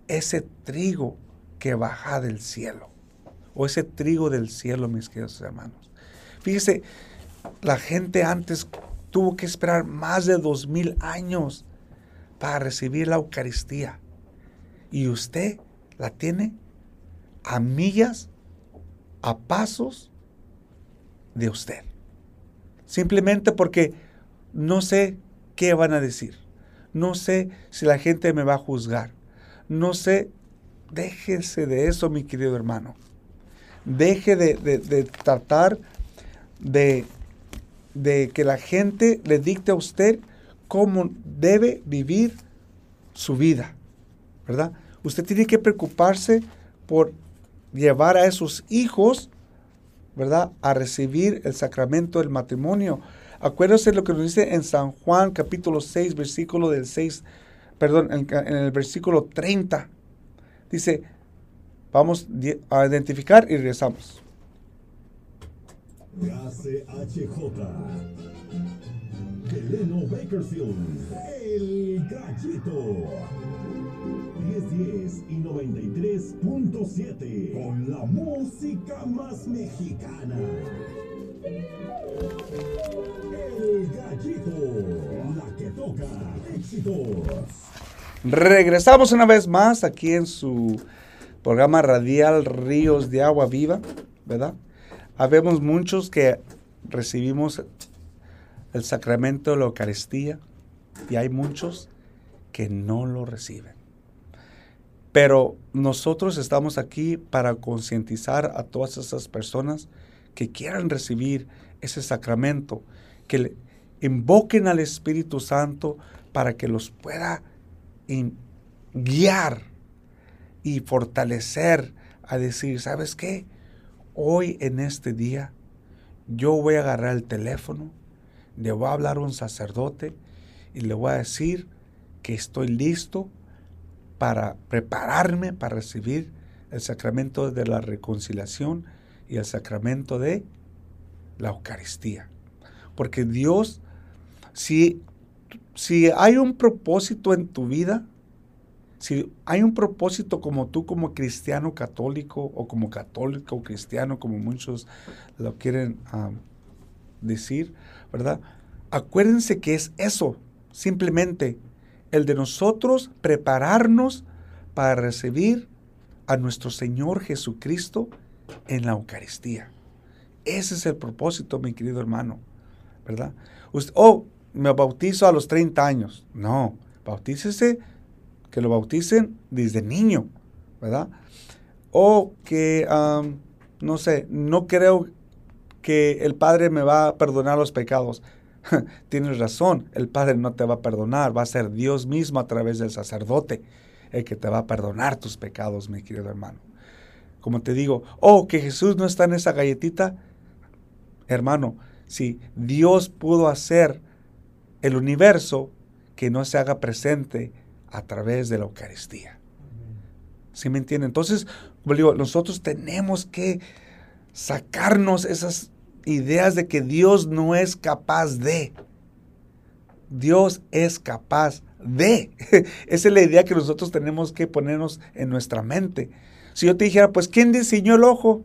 ese trigo que baja del cielo. O ese trigo del cielo, mis queridos hermanos. Fíjese, la gente antes tuvo que esperar más de dos mil años para recibir la Eucaristía. Y usted la tiene a millas, a pasos de usted. Simplemente porque no sé qué van a decir. No sé si la gente me va a juzgar. No sé, déjese de eso, mi querido hermano. Deje de, tratar de, de que la gente le dicte a usted cómo debe vivir su vida, ¿verdad? Usted tiene que preocuparse por llevar a esos hijos, ¿verdad?, a recibir el sacramento del matrimonio. Acuérdese lo que nos dice en San Juan capítulo 6, versículo del 6, perdón, en, el versículo 30. Dice, vamos a identificar y regresamos. Heleno Bakerfield, El Gallito. 1010 y 93.7 con la música más mexicana. El Gallito, la que toca éxitos. Regresamos una vez más aquí en su programa radial Ríos de Agua Viva, ¿verdad? Habemos muchos que recibimos el sacramento de la Eucaristía y hay muchos que no lo reciben. Pero nosotros estamos aquí para concientizar a todas esas personas que quieran recibir ese sacramento, que le invoquen al Espíritu Santo para que los pueda guiar y fortalecer a decir, ¿sabes qué? Hoy en este día yo voy a agarrar el teléfono le voy a hablar a un sacerdote y le voy a decir que estoy listo para prepararme para recibir el sacramento de la reconciliación y el sacramento de la Eucaristía. Porque Dios, si, si hay un propósito en tu vida, si hay un propósito como tú como cristiano católico o como católico cristiano, como muchos lo quieren ah, decir, ¿verdad? Acuérdense que es eso, simplemente el de nosotros prepararnos para recibir a nuestro Señor Jesucristo en la Eucaristía. Ese es el propósito, mi querido hermano, ¿verdad? oh, me bautizo a los 30 años. No, bautícese, que lo bauticen desde niño, ¿verdad? O que, no sé, no creo que el Padre me va a perdonar los pecados. Tienes razón, el Padre no te va a perdonar, va a ser Dios mismo a través del sacerdote el que te va a perdonar tus pecados, mi querido hermano. Como te digo, oh, que Jesús no está en esa galletita. Hermano, si Dios pudo hacer el universo que no se haga presente a través de la Eucaristía. ¿Sí me entienden? Entonces, digo, nosotros tenemos que sacarnos esas ideas de que Dios no es capaz de. Dios es capaz de. Esa es la idea que nosotros tenemos que ponernos en nuestra mente. Si yo te dijera, pues, ¿quién diseñó el ojo?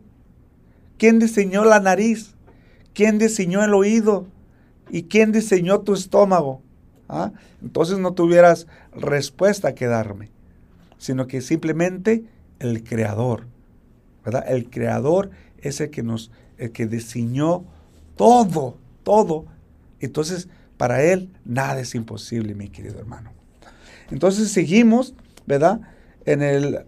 ¿Quién diseñó la nariz? ¿Quién diseñó el oído? ¿Y quién diseñó tu estómago? ¿Ah? Entonces no tuvieras respuesta que darme, sino que simplemente el creador, ¿verdad? El creador es el que nos, el que diseñó todo, todo. Entonces, para él nada es imposible, mi querido hermano. Entonces seguimos, ¿verdad? En el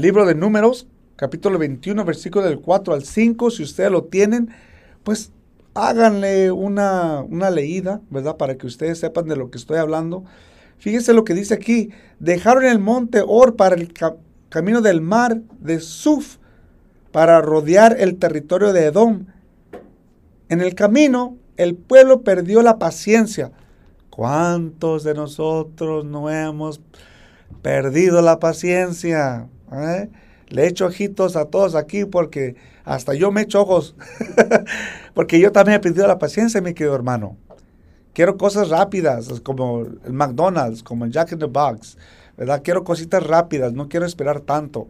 libro de números, capítulo 21, versículo del 4 al 5, si ustedes lo tienen, pues háganle una, una leída, ¿verdad? Para que ustedes sepan de lo que estoy hablando. Fíjense lo que dice aquí, dejaron el monte Or para el camino del mar de Suf para rodear el territorio de Edom. En el camino, el pueblo perdió la paciencia. ¿Cuántos de nosotros no hemos perdido la paciencia? Eh? Le echo ojitos a todos aquí porque hasta yo me echo ojos. porque yo también he perdido la paciencia, mi querido hermano. Quiero cosas rápidas, como el McDonald's, como el Jack in the Box. ¿verdad? Quiero cositas rápidas, no quiero esperar tanto.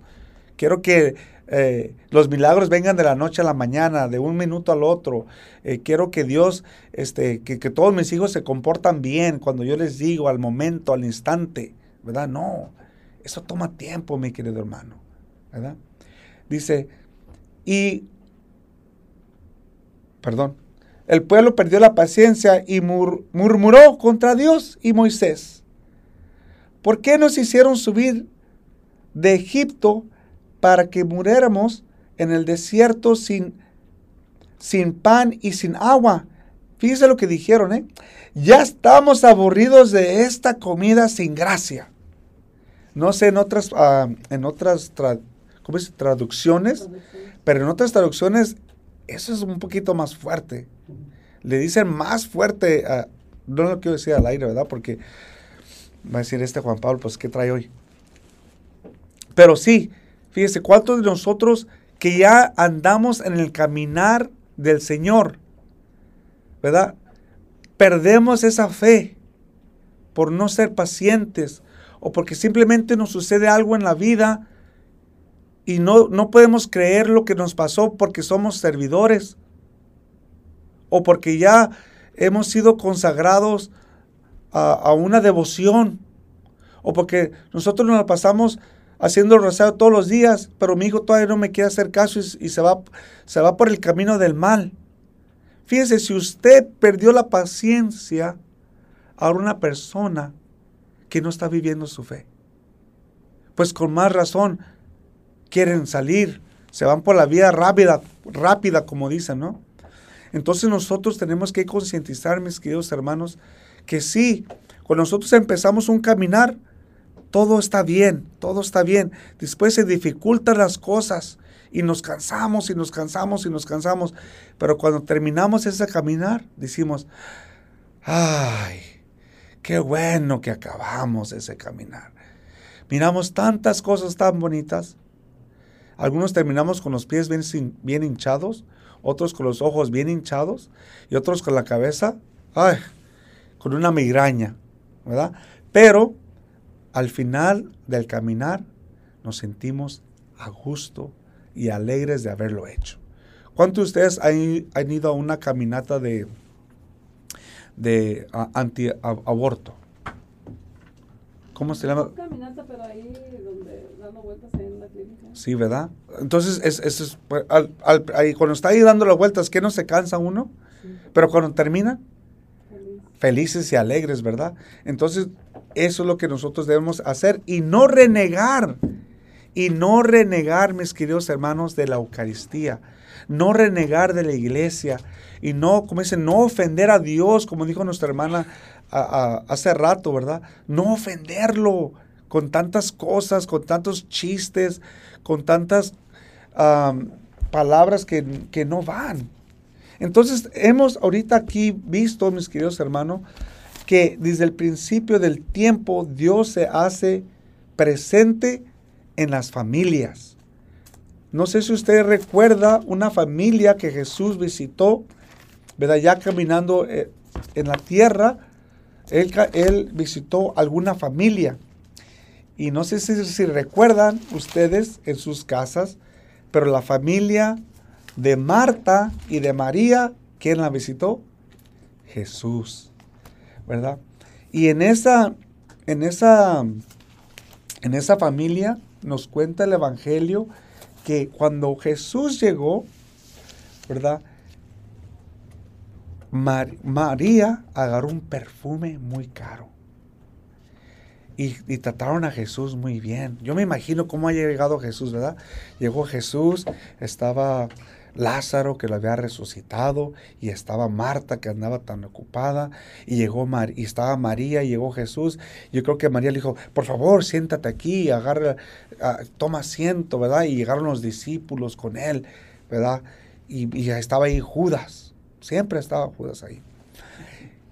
Quiero que eh, los milagros vengan de la noche a la mañana, de un minuto al otro. Eh, quiero que Dios, este, que, que, todos mis hijos se comportan bien cuando yo les digo al momento, al instante, ¿verdad? No, eso toma tiempo, mi querido hermano, ¿verdad? Dice, y, perdón, el pueblo perdió la paciencia y murmuró contra Dios y Moisés. ¿Por qué nos hicieron subir de Egipto para que muriéramos en el desierto sin, sin pan y sin agua. Fíjese lo que dijeron, ¿eh? Ya estamos aburridos de esta comida sin gracia. No sé en otras, ah, en otras traducciones, pero en otras traducciones eso es un poquito más fuerte. Le dicen más fuerte, no lo quiero decir al aire, ¿verdad? Porque va a decir este Juan Pablo, pues ¿qué trae hoy? Pero sí, fíjese, ¿cuántos de nosotros que ya andamos en el caminar del Señor, ¿verdad? Perdemos esa fe por no ser pacientes o porque simplemente nos sucede algo en la vida y no, no podemos creer lo que nos pasó porque somos servidores o porque ya hemos sido consagrados a, una devoción o porque nosotros nos pasamos haciendo el rosario todos los días, pero mi hijo todavía no me quiere hacer caso y, y, se, va, se va por el camino del mal. Fíjese, si usted perdió la paciencia a una persona que no está viviendo su fe, pues con más razón quieren salir, se van por la vía rápida, rápida como dicen, ¿no? Entonces nosotros tenemos que concientizar, mis queridos hermanos, que sí, cuando nosotros empezamos un caminar, todo está bien, todo está bien. Después se dificultan las cosas y nos cansamos y nos cansamos y nos cansamos. Pero cuando terminamos ese caminar, decimos, ay, qué bueno que acabamos ese caminar. Miramos tantas cosas tan bonitas. Algunos terminamos con los pies bien, bien hinchados, otros con los ojos bien hinchados y otros con la cabeza, ay, con una migraña, ¿verdad? Pero al final del caminar nos sentimos a gusto y alegres de haberlo hecho. ¿Cuántos de ustedes han, han ido a una caminata de, de uh, anti-aborto? ¿Cómo se llama? Caminata, pero ahí donde dando vueltas en la clínica. Sí, ¿verdad? Entonces, es, es, es pues, al, al, ahí, cuando está ahí dando las vueltas, ¿qué no se cansa uno? Sí. Pero cuando termina, Feliz. felices y alegres, ¿verdad? Entonces, eso es lo que nosotros debemos hacer y no renegar. Y no renegar, mis queridos hermanos, de la Eucaristía. No renegar de la iglesia. Y no, como dicen, no ofender a Dios, como dijo nuestra hermana hace rato, ¿verdad? No ofenderlo con tantas cosas, con tantos chistes, con tantas palabras que, que no van. Entonces, hemos ahorita aquí visto, mis queridos hermanos, que desde el principio del tiempo Dios se hace presente en las familias. No sé si usted recuerda una familia que Jesús visitó, ¿verdad? Ya caminando eh, en la tierra, él, él, visitó alguna familia. Y no sé si, si recuerdan ustedes en sus casas, pero la familia de Marta y de María, ¿quién la visitó? Jesús. ¿verdad? Y en esa, en esa, en esa familia nos cuenta el Evangelio que cuando Jesús llegó, ¿verdad? Mar María agarró un perfume muy caro. Y, y, trataron a Jesús muy bien. Yo me imagino cómo ha llegado Jesús, ¿verdad? Llegó Jesús, estaba Lázaro que lo había resucitado y estaba Marta que andaba tan ocupada y llegó Mar y estaba María y llegó Jesús. Yo creo que María le dijo, por favor, siéntate aquí, agarra, uh, toma asiento, ¿verdad? Y llegaron los discípulos con él, ¿verdad? Y, y estaba ahí Judas, siempre estaba Judas ahí.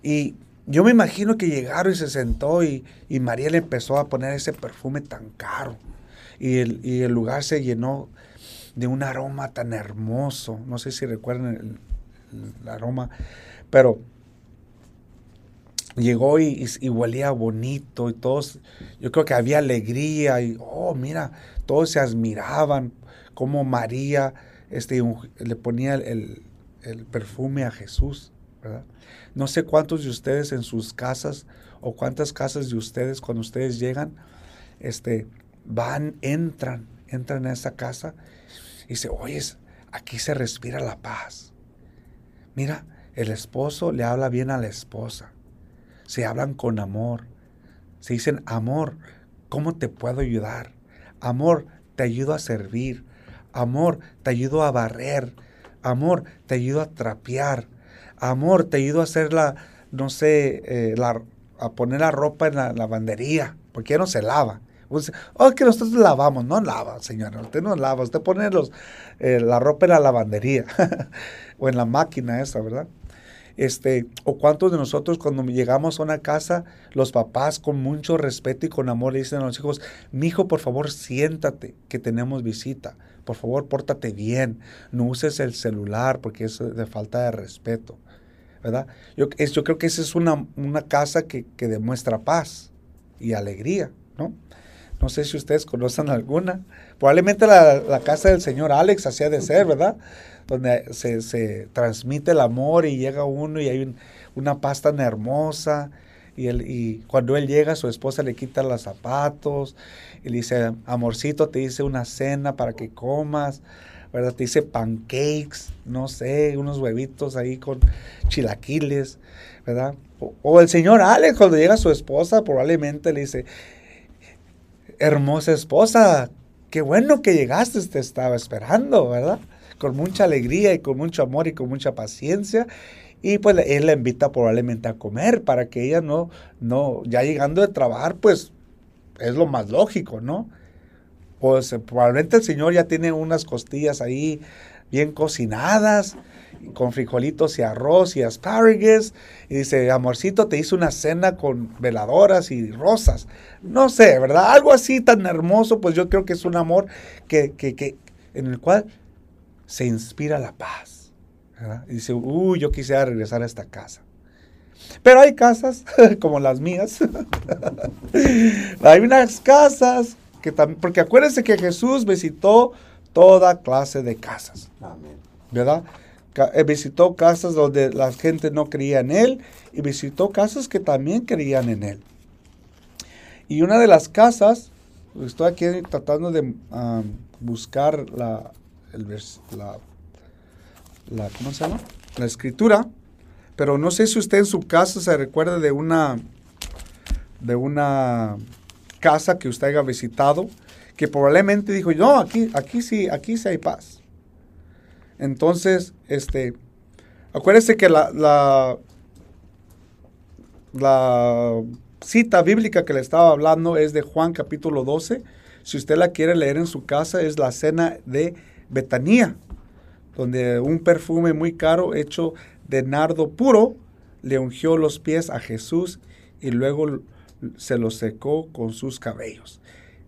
Y yo me imagino que llegaron y se sentó y, y María le empezó a poner ese perfume tan caro. Y el, y el lugar se llenó de un aroma tan hermoso. No sé si recuerdan el, aroma, pero llegó y, y, bonito y todos, yo creo que había alegría y, oh, mira, todos se admiraban cómo María este, le ponía el, el, el perfume a Jesús, ¿verdad? No sé cuántos de ustedes en sus casas o cuántas casas de ustedes cuando ustedes llegan, este, van, entran, entran a esa casa dice, oye, aquí se respira la paz. Mira, el esposo le habla bien a la esposa. Se hablan con amor. Se dicen, amor, ¿cómo te puedo ayudar? Amor, te ayudo a servir. Amor, te ayudo a barrer. Amor, te ayudo a trapear. Amor, te ayudo a hacer la, no sé, eh, la, a poner la ropa en la lavandería, porque ya no se lava. Oh, que nosotros lavamos. No lava, señora. Usted no lava. Usted pone los, eh, la ropa en la lavandería o en la máquina esa, ¿verdad? Este, o cuántos de nosotros cuando llegamos a una casa, los papás con mucho respeto y con amor le dicen a los hijos, mi hijo, por favor, siéntate, que tenemos visita. Por favor, pórtate bien. No uses el celular porque es de falta de respeto. ¿Verdad? Yo, yo creo que esa es una, una casa que, que demuestra paz y alegría, ¿no? No sé si ustedes conocen alguna. Probablemente la, la casa del señor Alex así ha de ser, ¿verdad? Donde se, se transmite el amor y llega uno y hay un- una paz tan hermosa. Y, él, y cuando él llega, su esposa le quita los zapatos y le dice, amorcito, te hice una cena para que comas, ¿verdad? Te hice pancakes, no sé, unos huevitos ahí con chilaquiles, ¿verdad? O, o el señor Alex, cuando llega su esposa, probablemente le dice, hermosa esposa, qué bueno que llegaste, te estaba esperando, ¿verdad? Con mucha alegría y con mucho amor y con mucha paciencia. Y pues él la invita probablemente a comer para que ella no, no, ya llegando de trabajar, pues es lo más lógico, ¿no? Pues probablemente el señor ya tiene unas costillas ahí bien cocinadas, con frijolitos y arroz y asparagus. Y dice, amorcito, te hice una cena con veladoras y rosas. No sé, ¿verdad? Algo así tan hermoso, pues yo creo que es un amor que, que, que en el cual se inspira la paz. ¿verdad? Y dice, uy, yo quisiera regresar a esta casa. Pero hay casas como las mías. hay unas casas que también, porque acuérdense que Jesús visitó toda clase de casas. Amén. ¿verdad? Eh, visitó casas donde la gente no creía en él y visitó casas que también creían en él. Y una de las casas, estoy aquí tratando de buscar la, la, la, ¿cómo se llama? La escritura, pero no sé si usted en su casa se recuerda de una, de una casa que usted haya visitado, que probablemente dijo, no, aquí, aquí sí, aquí sí hay paz. Entonces, este, acuérdese que la, la, la cita bíblica que le estaba hablando es de Juan capítulo 12. Si usted la quiere leer en su casa, es la cena de Betanía, donde un perfume muy caro hecho de nardo puro le ungió los pies a Jesús y luego se los secó con sus cabellos,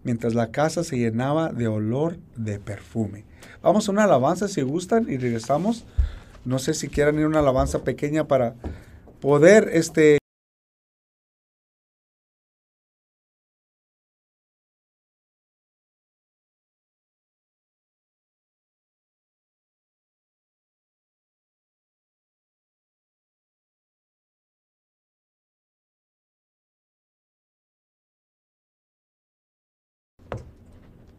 mientras la casa se llenaba de olor de perfume. Vamos a una alabanza si gustan y regresamos. No sé si quieran ir a una alabanza pequeña para poder este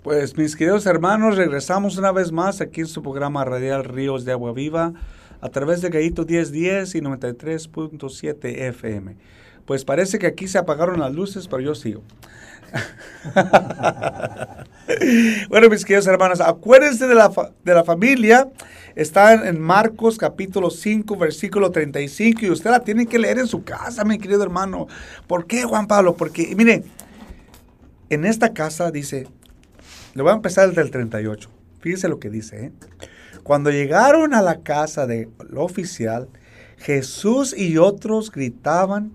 Pues mis queridos hermanos, regresamos una vez más aquí en su programa radial Ríos de Agua Viva a través de Gallito 1010 y 93.7 FM. Pues parece que aquí se apagaron las luces, pero yo sigo. bueno, mis queridos hermanos, acuérdense de la, de la familia. Está en, en Marcos capítulo 5, versículo 35 y usted la tiene que leer en su casa, mi querido hermano. ¿Por qué, Juan Pablo? Porque, mire, en esta casa dice, le voy a empezar desde el 38. Fíjese lo que dice. ¿eh? Cuando llegaron a la casa del oficial, Jesús y otros gritaban,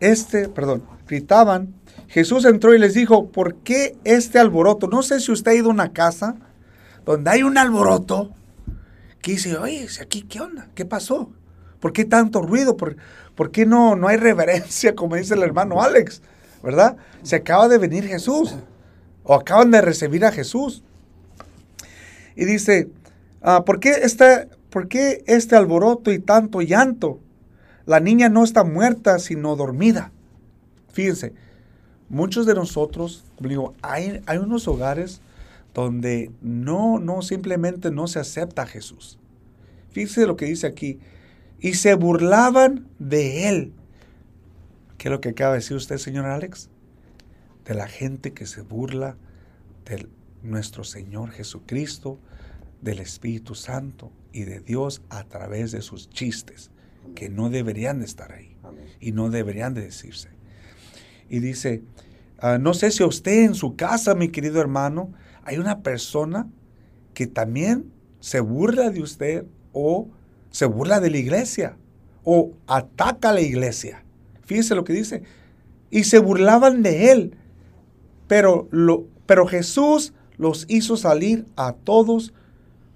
este, perdón, gritaban, Jesús entró y les dijo, ¿por qué este alboroto? No sé si usted ha ido a una casa donde hay un alboroto que dice, oye, aquí, ¿qué onda? ¿Qué pasó? ¿Por qué tanto ruido? ¿Por, por qué no, no hay reverencia, como dice el hermano Alex? ¿Verdad? Se acaba de venir Jesús. O acaban de recibir a Jesús. Y dice, ah, ¿por, qué este, ¿por qué este alboroto y tanto llanto? La niña no está muerta, sino dormida. Fíjense, muchos de nosotros, digo, hay, hay unos hogares donde no, no, simplemente no se acepta a Jesús. Fíjense lo que dice aquí. Y se burlaban de él. ¿Qué es lo que acaba de decir usted, señor Alex? De la gente que se burla de nuestro Señor Jesucristo, del Espíritu Santo y de Dios a través de sus chistes, que no deberían de estar ahí Amén. y no deberían de decirse. Y dice, ah, no sé si a usted en su casa, mi querido hermano, hay una persona que también se burla de usted o se burla de la iglesia o ataca a la iglesia. Fíjese lo que dice. Y se burlaban de él. Pero, lo, pero Jesús los hizo salir a todos,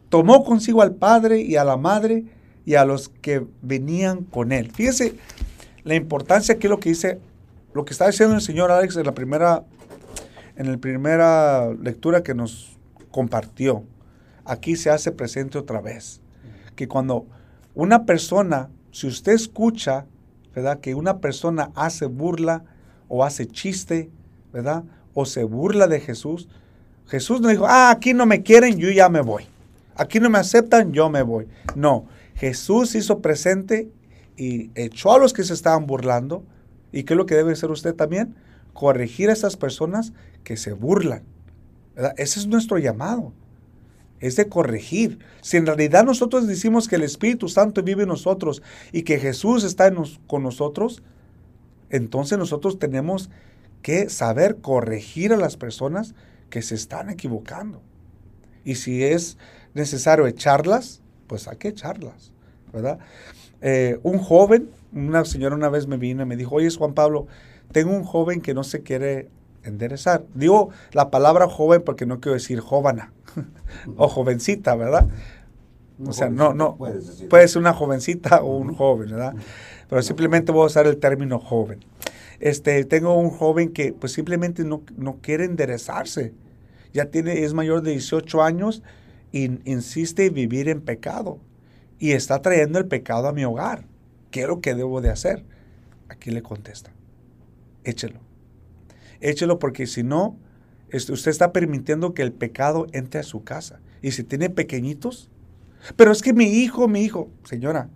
tomó consigo al padre y a la madre y a los que venían con él. Fíjese la importancia aquí lo que dice, lo que está diciendo el señor Alex en la primera, en la primera lectura que nos compartió. Aquí se hace presente otra vez. Que cuando una persona, si usted escucha, ¿verdad? Que una persona hace burla o hace chiste, ¿verdad? O se burla de Jesús. Jesús no dijo, ah, aquí no me quieren, yo ya me voy. Aquí no me aceptan, yo me voy. No, Jesús hizo presente y echó a los que se estaban burlando. ¿Y qué es lo que debe hacer usted también? Corregir a esas personas que se burlan. Ese es nuestro llamado. Es de corregir. Si en realidad nosotros decimos que el Espíritu Santo vive en nosotros y que Jesús está con nosotros, entonces nosotros tenemos que saber corregir a las personas que se están equivocando. Y si es necesario echarlas, pues hay que echarlas, ¿verdad? Eh, un joven, una señora una vez me vino y me dijo, oye Juan Pablo, tengo un joven que no se quiere enderezar. Digo la palabra joven porque no quiero decir jovana o jovencita, ¿verdad? o sea, no, no, puede ser una jovencita o un joven, ¿verdad? Pero simplemente voy a usar el término joven. Este, tengo un joven que pues simplemente no, no quiere enderezarse. Ya tiene, es mayor de 18 años y insiste en vivir en pecado y está trayendo el pecado a mi hogar. ¿Qué es lo que debo de hacer? Aquí le contesta, échelo. Échelo porque si no, este, usted está permitiendo que el pecado entre a su casa. Y si tiene pequeñitos, pero es que mi hijo, mi hijo, señora,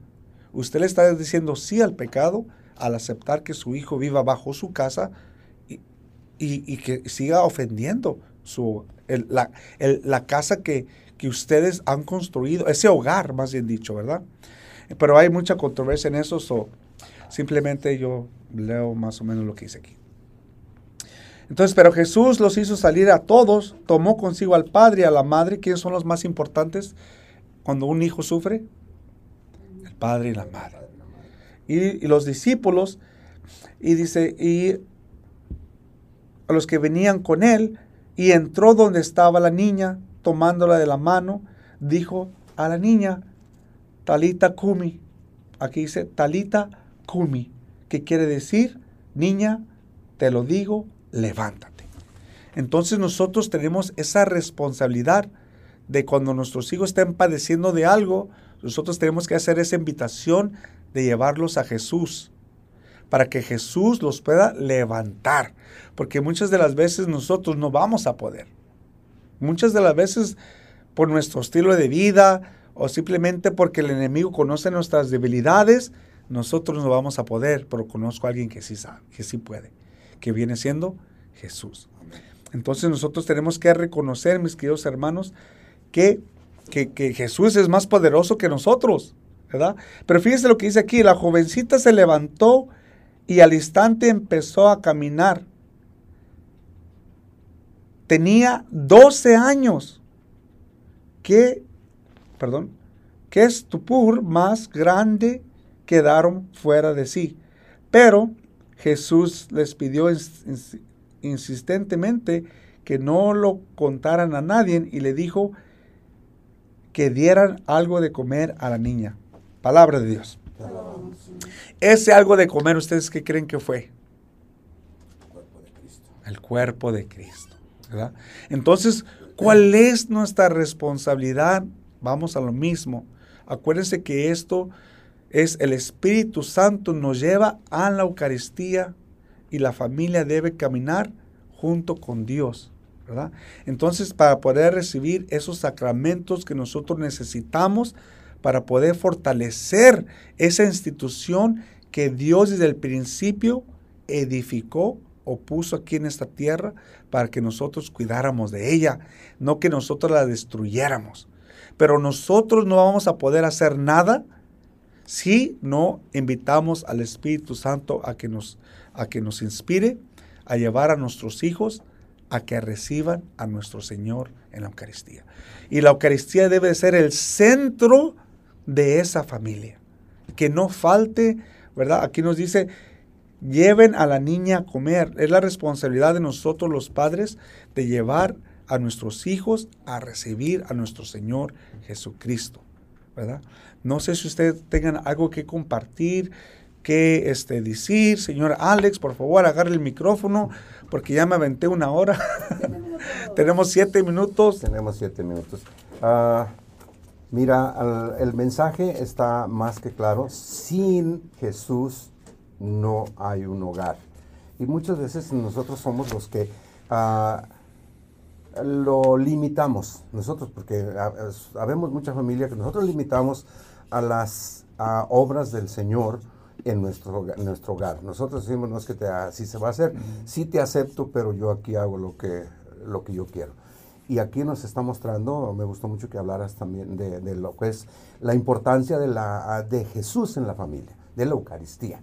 usted le está diciendo sí al pecado al aceptar que su hijo viva bajo su casa y, y, que siga ofendiendo su, la, la casa que, que ustedes han construido, ese hogar más bien dicho, ¿verdad? Pero hay mucha controversia en eso, so simplemente yo leo más o menos lo que dice aquí. Entonces, pero Jesús los hizo salir a todos, tomó consigo al padre y a la madre, ¿quiénes son los más importantes cuando un hijo sufre? El padre y la madre. Y, los discípulos, y dice, y a los que venían con él, y entró donde estaba la niña, tomándola de la mano, dijo a la niña, Talita Kumi. Aquí dice Talita Kumi, que quiere decir, niña, te lo digo, levántate. Entonces nosotros tenemos esa responsabilidad de cuando nuestros hijos estén padeciendo de algo, nosotros tenemos que hacer esa invitación de llevarlos a Jesús, para que Jesús los pueda levantar, porque muchas de las veces nosotros no vamos a poder. Muchas de las veces por nuestro estilo de vida o simplemente porque el enemigo conoce nuestras debilidades, nosotros no vamos a poder, pero conozco a alguien que sí sabe, que sí puede, que viene siendo Jesús. Entonces nosotros tenemos que reconocer, mis queridos hermanos, que, que, Jesús es más poderoso que nosotros, ¿verdad? Pero fíjense lo que dice aquí, la jovencita se levantó y al instante empezó a caminar tenía 12 años. ¿Qué, perdón, qué estupor más grande quedaron fuera de sí. Pero Jesús les pidió insistentemente que no lo contaran a nadie y le dijo que dieran algo de comer a la niña. Palabra de Dios. Ese algo de comer, ¿ustedes qué creen que fue? El cuerpo de Cristo. Entonces, ¿cuál es nuestra responsabilidad? Vamos a lo mismo. Acuérdense que esto es el Espíritu Santo nos lleva a la Eucaristía y la familia debe caminar junto con Dios. ¿verdad? Entonces, para poder recibir esos sacramentos que nosotros necesitamos, para poder fortalecer esa institución que Dios desde el principio edificó o puso aquí en esta tierra para que nosotros cuidáramos de ella, no que nosotros la destruyéramos. Pero nosotros no vamos a poder hacer nada si no invitamos al Espíritu Santo a que nos, a que nos inspire a llevar a nuestros hijos a que reciban a nuestro Señor en la Eucaristía. Y la Eucaristía debe ser el centro de esa familia. Que no falte, ¿verdad? Aquí nos dice, lleven a la niña a comer. Es la responsabilidad de nosotros los padres de llevar a nuestros hijos a recibir a nuestro Señor Jesucristo, ¿verdad? No sé si ustedes tengan algo que compartir, que este, decir. Señor Alex, por favor, agarre el micrófono, porque ya me aventé una hora. Tenemos siete minutos. Tenemos siete minutos. Ah, mira, el mensaje está más que claro. Sin Jesús no hay un hogar. Y muchas veces nosotros somos los que ah, lo limitamos. Nosotros, porque habemos mucha familia que nosotros limitamos a las ah, obras del Señor en nuestro, en nuestro hogar. Nosotros decimos, no es que te, así se va a hacer, sí te acepto, pero yo aquí hago lo que, lo que yo quiero. Y aquí nos está mostrando, me gustó mucho que hablaras también de, de lo que es la importancia de, la, de Jesús en la familia, de la Eucaristía.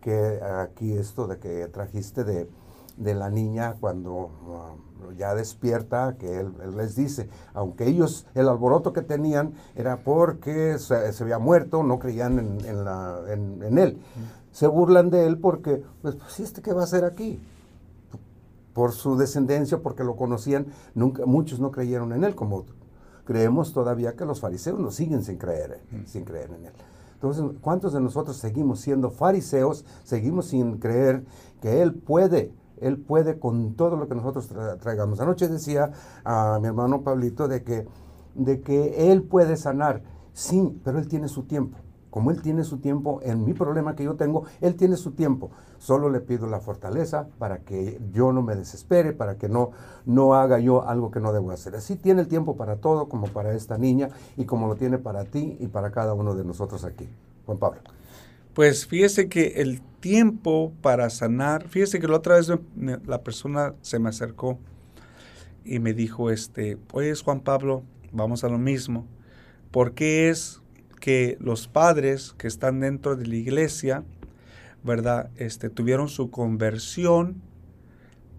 Que aquí esto de que trajiste de, de la niña cuando ah, ya despierta, que él, él les dice, aunque ellos, el alboroto que tenían era porque se, se había muerto, no creían en, en la- en- en él. Se burlan de él porque, pues, pues, ¿y este qué va a hacer aquí? por su descendencia, porque lo conocían, nunca, muchos no creyeron en él, como creemos todavía que los fariseos no siguen sin creer, sin creer en él. Entonces, ¿cuántos de nosotros seguimos siendo fariseos, seguimos sin creer que él puede, él puede con todo lo que nosotros tra- traigamos? Anoche decía a mi hermano Pablito de que, de que él puede sanar, sí, pero él tiene su tiempo. Como Él tiene su tiempo, en mi problema que yo tengo, Él tiene su tiempo. Solo le pido la fortaleza para que yo no me desespere, para que no, no haga yo algo que no debo hacer. Así tiene el tiempo para todo, como para esta niña, y como lo tiene para ti y para cada uno de nosotros aquí. Juan Pablo. Pues fíjese que el tiempo para sanar, fíjese que la otra vez la persona se me acercó y me dijo, este, oye Juan Pablo, vamos a lo mismo. ¿Por qué es que los padres que están dentro de la iglesia, verdad, este, tuvieron su conversión,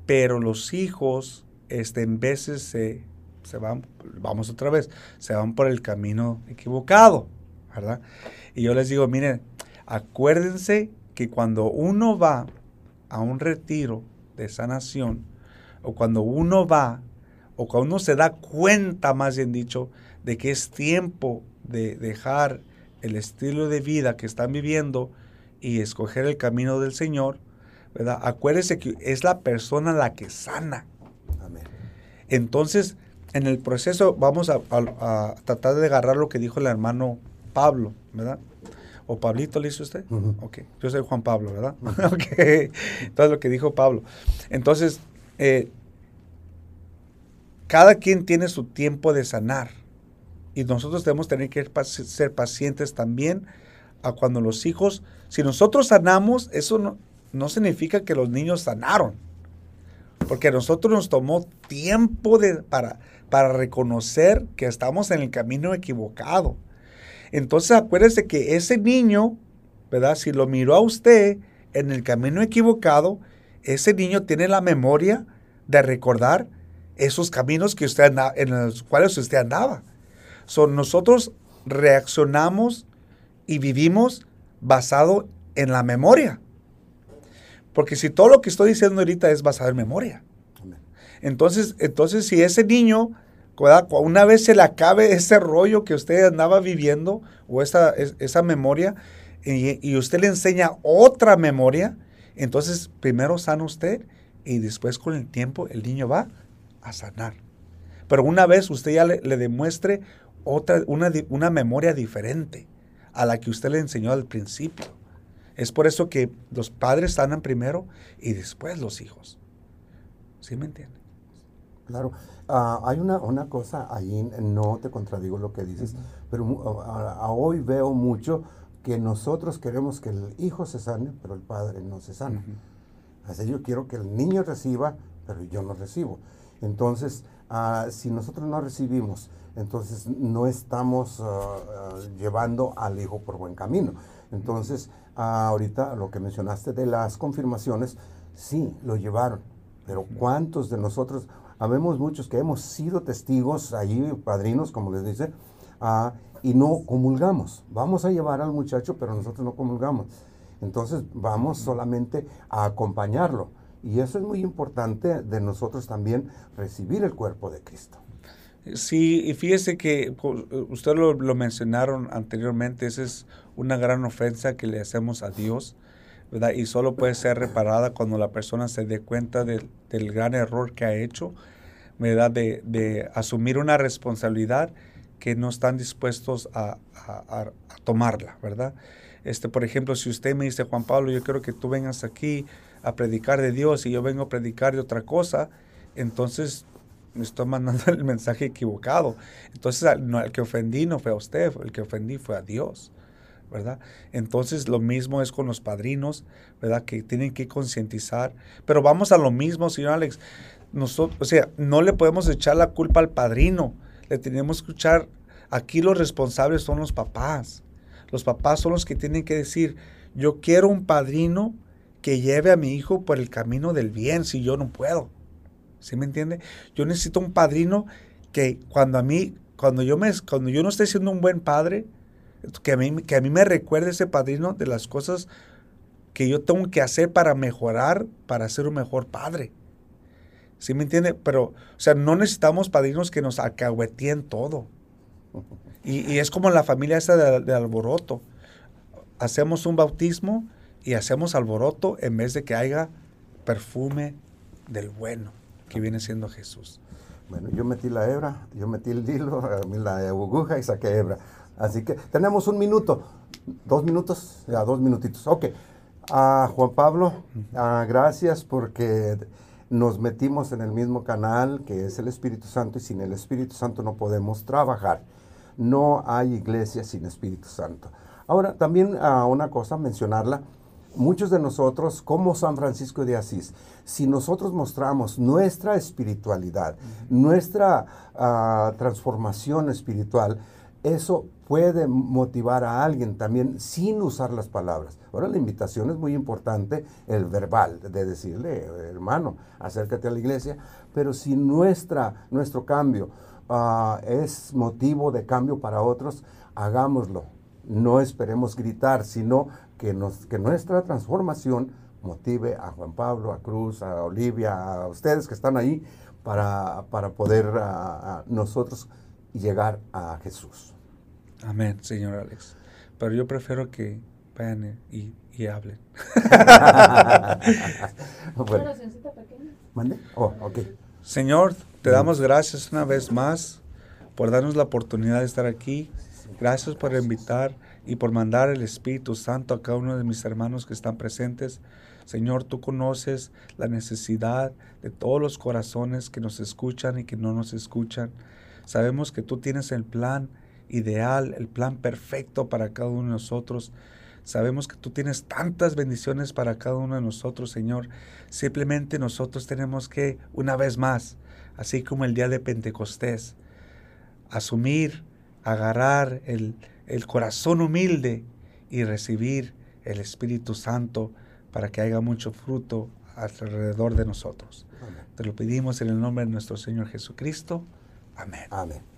pero los hijos, este, en veces se, se van, vamos otra vez, se van por el camino equivocado, ¿verdad? Y yo les digo, miren, acuérdense que cuando uno va a un retiro de sanación, o cuando uno va, o cuando uno se da cuenta, más bien dicho, de que es tiempo de dejar el estilo de vida que están viviendo y escoger el camino del Señor, ¿verdad? Acuérdense que es la persona la que sana. Amén. Entonces, en el proceso vamos a, a- a tratar de agarrar lo que dijo el hermano Pablo, ¿verdad? ¿O Pablito le hizo usted? Ujú. Ok, yo soy Juan Pablo, ¿verdad? ok, entonces lo que dijo Pablo. Entonces, eh, cada quien tiene su tiempo de sanar y nosotros debemos tener que ser pacientes también a cuando los hijos, si nosotros sanamos, eso no, no significa que los niños sanaron. Porque a nosotros nos tomó tiempo de, para, para reconocer que estamos en el camino equivocado. Entonces acuérdese que ese niño, ¿verdad? Si lo miró a usted en el camino equivocado, ese niño tiene la memoria de recordar esos caminos que usted anda- en los cuales usted andaba. So, nosotros reaccionamos y vivimos basado en la memoria. Porque si todo lo que estoy diciendo ahorita es basado en memoria. Entonces, entonces si ese niño, ¿verdad? Una vez se le acabe ese rollo que usted andaba viviendo o esa, es- esa memoria, y, usted le enseña otra memoria, entonces primero sana usted y después con el tiempo el niño va a sanar. Pero una vez usted ya le, le demuestre otra, una, una memoria diferente a la que usted le enseñó al principio. Es por eso que los padres sanan primero y después los hijos. ¿Sí me entiende? Claro. Ah, hay una, una cosa ahí, no te contradigo lo que dices, pero a- a- hoy veo mucho que nosotros queremos que el hijo se sane, pero el padre no se sana. Así yo quiero que el niño reciba, pero yo no recibo. Entonces, ah, si nosotros no recibimos, entonces no estamos ah, llevando al hijo por buen camino. Entonces, ah, ahorita lo que mencionaste de las confirmaciones, sí, lo llevaron, pero ¿cuántos de nosotros, habemos muchos que hemos sido testigos allí, padrinos, como les dice, ah, y no comulgamos. Vamos a llevar al muchacho, pero nosotros no comulgamos. Entonces vamos solamente a acompañarlo. Y eso es muy importante de nosotros también recibir el cuerpo de Cristo. Sí, y fíjese que pues, usted lo mencionaron anteriormente, esa es una gran ofensa que le hacemos a Dios, Y solo puede ser reparada cuando la persona se dé cuenta del, del gran error que ha hecho, ¿verdad? De, de asumir una responsabilidad que no están dispuestos a, a- tomarla, ¿verdad? Este, por ejemplo, si usted me dice, Juan Pablo, yo quiero que tú vengas aquí a predicar de Dios y yo vengo a predicar de otra cosa, entonces me estoy mandando el mensaje equivocado. Entonces, no, al que ofendí no fue a usted, el que ofendí fue a Dios, ¿verdad? Entonces, lo mismo es con los padrinos, ¿verdad? Que tienen que concientizar. Pero vamos a lo mismo, señor Alex. Nosotros, o sea, no le podemos echar la culpa al padrino. Le tenemos que echar, aquí los responsables son los papás. Los papás son los que tienen que decir, yo quiero un padrino que lleve a mi hijo por el camino del bien si yo no puedo. ¿Sí me entiende? Yo necesito un padrino que cuando a mí, cuando yo me, cuando yo no esté siendo un buen padre, que a mí, que a mí me recuerde ese padrino de las cosas que yo tengo que hacer para mejorar, para ser un mejor padre. ¿Sí me entiende? Pero, o sea, no necesitamos padrinos que nos alcahueteen todo. Y, y es como la familia esa de, de alboroto. Hacemos un bautismo y hacemos alboroto en vez de que haya perfume del bueno que viene siendo Jesús. Bueno, yo metí la hebra, yo metí el hilo, la aguja y saqué hebra. Así que tenemos un minuto, dos minutos, ya dos minutitos. Ok. Ah, Juan Pablo, ah, gracias porque nos metimos en el mismo canal que es el Espíritu Santo y sin el Espíritu Santo no podemos trabajar. No hay iglesia sin Espíritu Santo. Ahora, también ah, una cosa, mencionarla. Muchos de nosotros, como San Francisco de Asís, si nosotros mostramos nuestra espiritualidad, nuestra ah, transformación espiritual, eso puede motivar a alguien también sin usar las palabras. Ahora la invitación es muy importante, el verbal, de decirle, hermano, acércate a la iglesia, pero si nuestra, nuestro cambio ah, es motivo de cambio para otros, hagámoslo. No esperemos gritar, sino que, nos, que nuestra transformación motive a Juan Pablo, a Cruz, a Olivia, a ustedes que están ahí para, para poder ah, ah, nosotros llegar a Jesús. Amén, señor Alex. Pero yo prefiero que vayan y, y hablen. Bueno. ¿mande? Oh, ok. Señor, te damos gracias una vez más por darnos la oportunidad de estar aquí. Gracias por invitar y por mandar el Espíritu Santo a cada uno de mis hermanos que están presentes. Señor, tú conoces la necesidad de todos los corazones que nos escuchan y que no nos escuchan. Sabemos que tú tienes el plan ideal, el plan perfecto para cada uno de nosotros. Sabemos que tú tienes tantas bendiciones para cada uno de nosotros, Señor. Simplemente nosotros tenemos que, una vez más, así como el día de Pentecostés, asumir, agarrar el, el corazón humilde y recibir el Espíritu Santo para que haya mucho fruto alrededor de nosotros. Amén. Te lo pedimos en el nombre de nuestro Señor Jesucristo. Amén. Amén.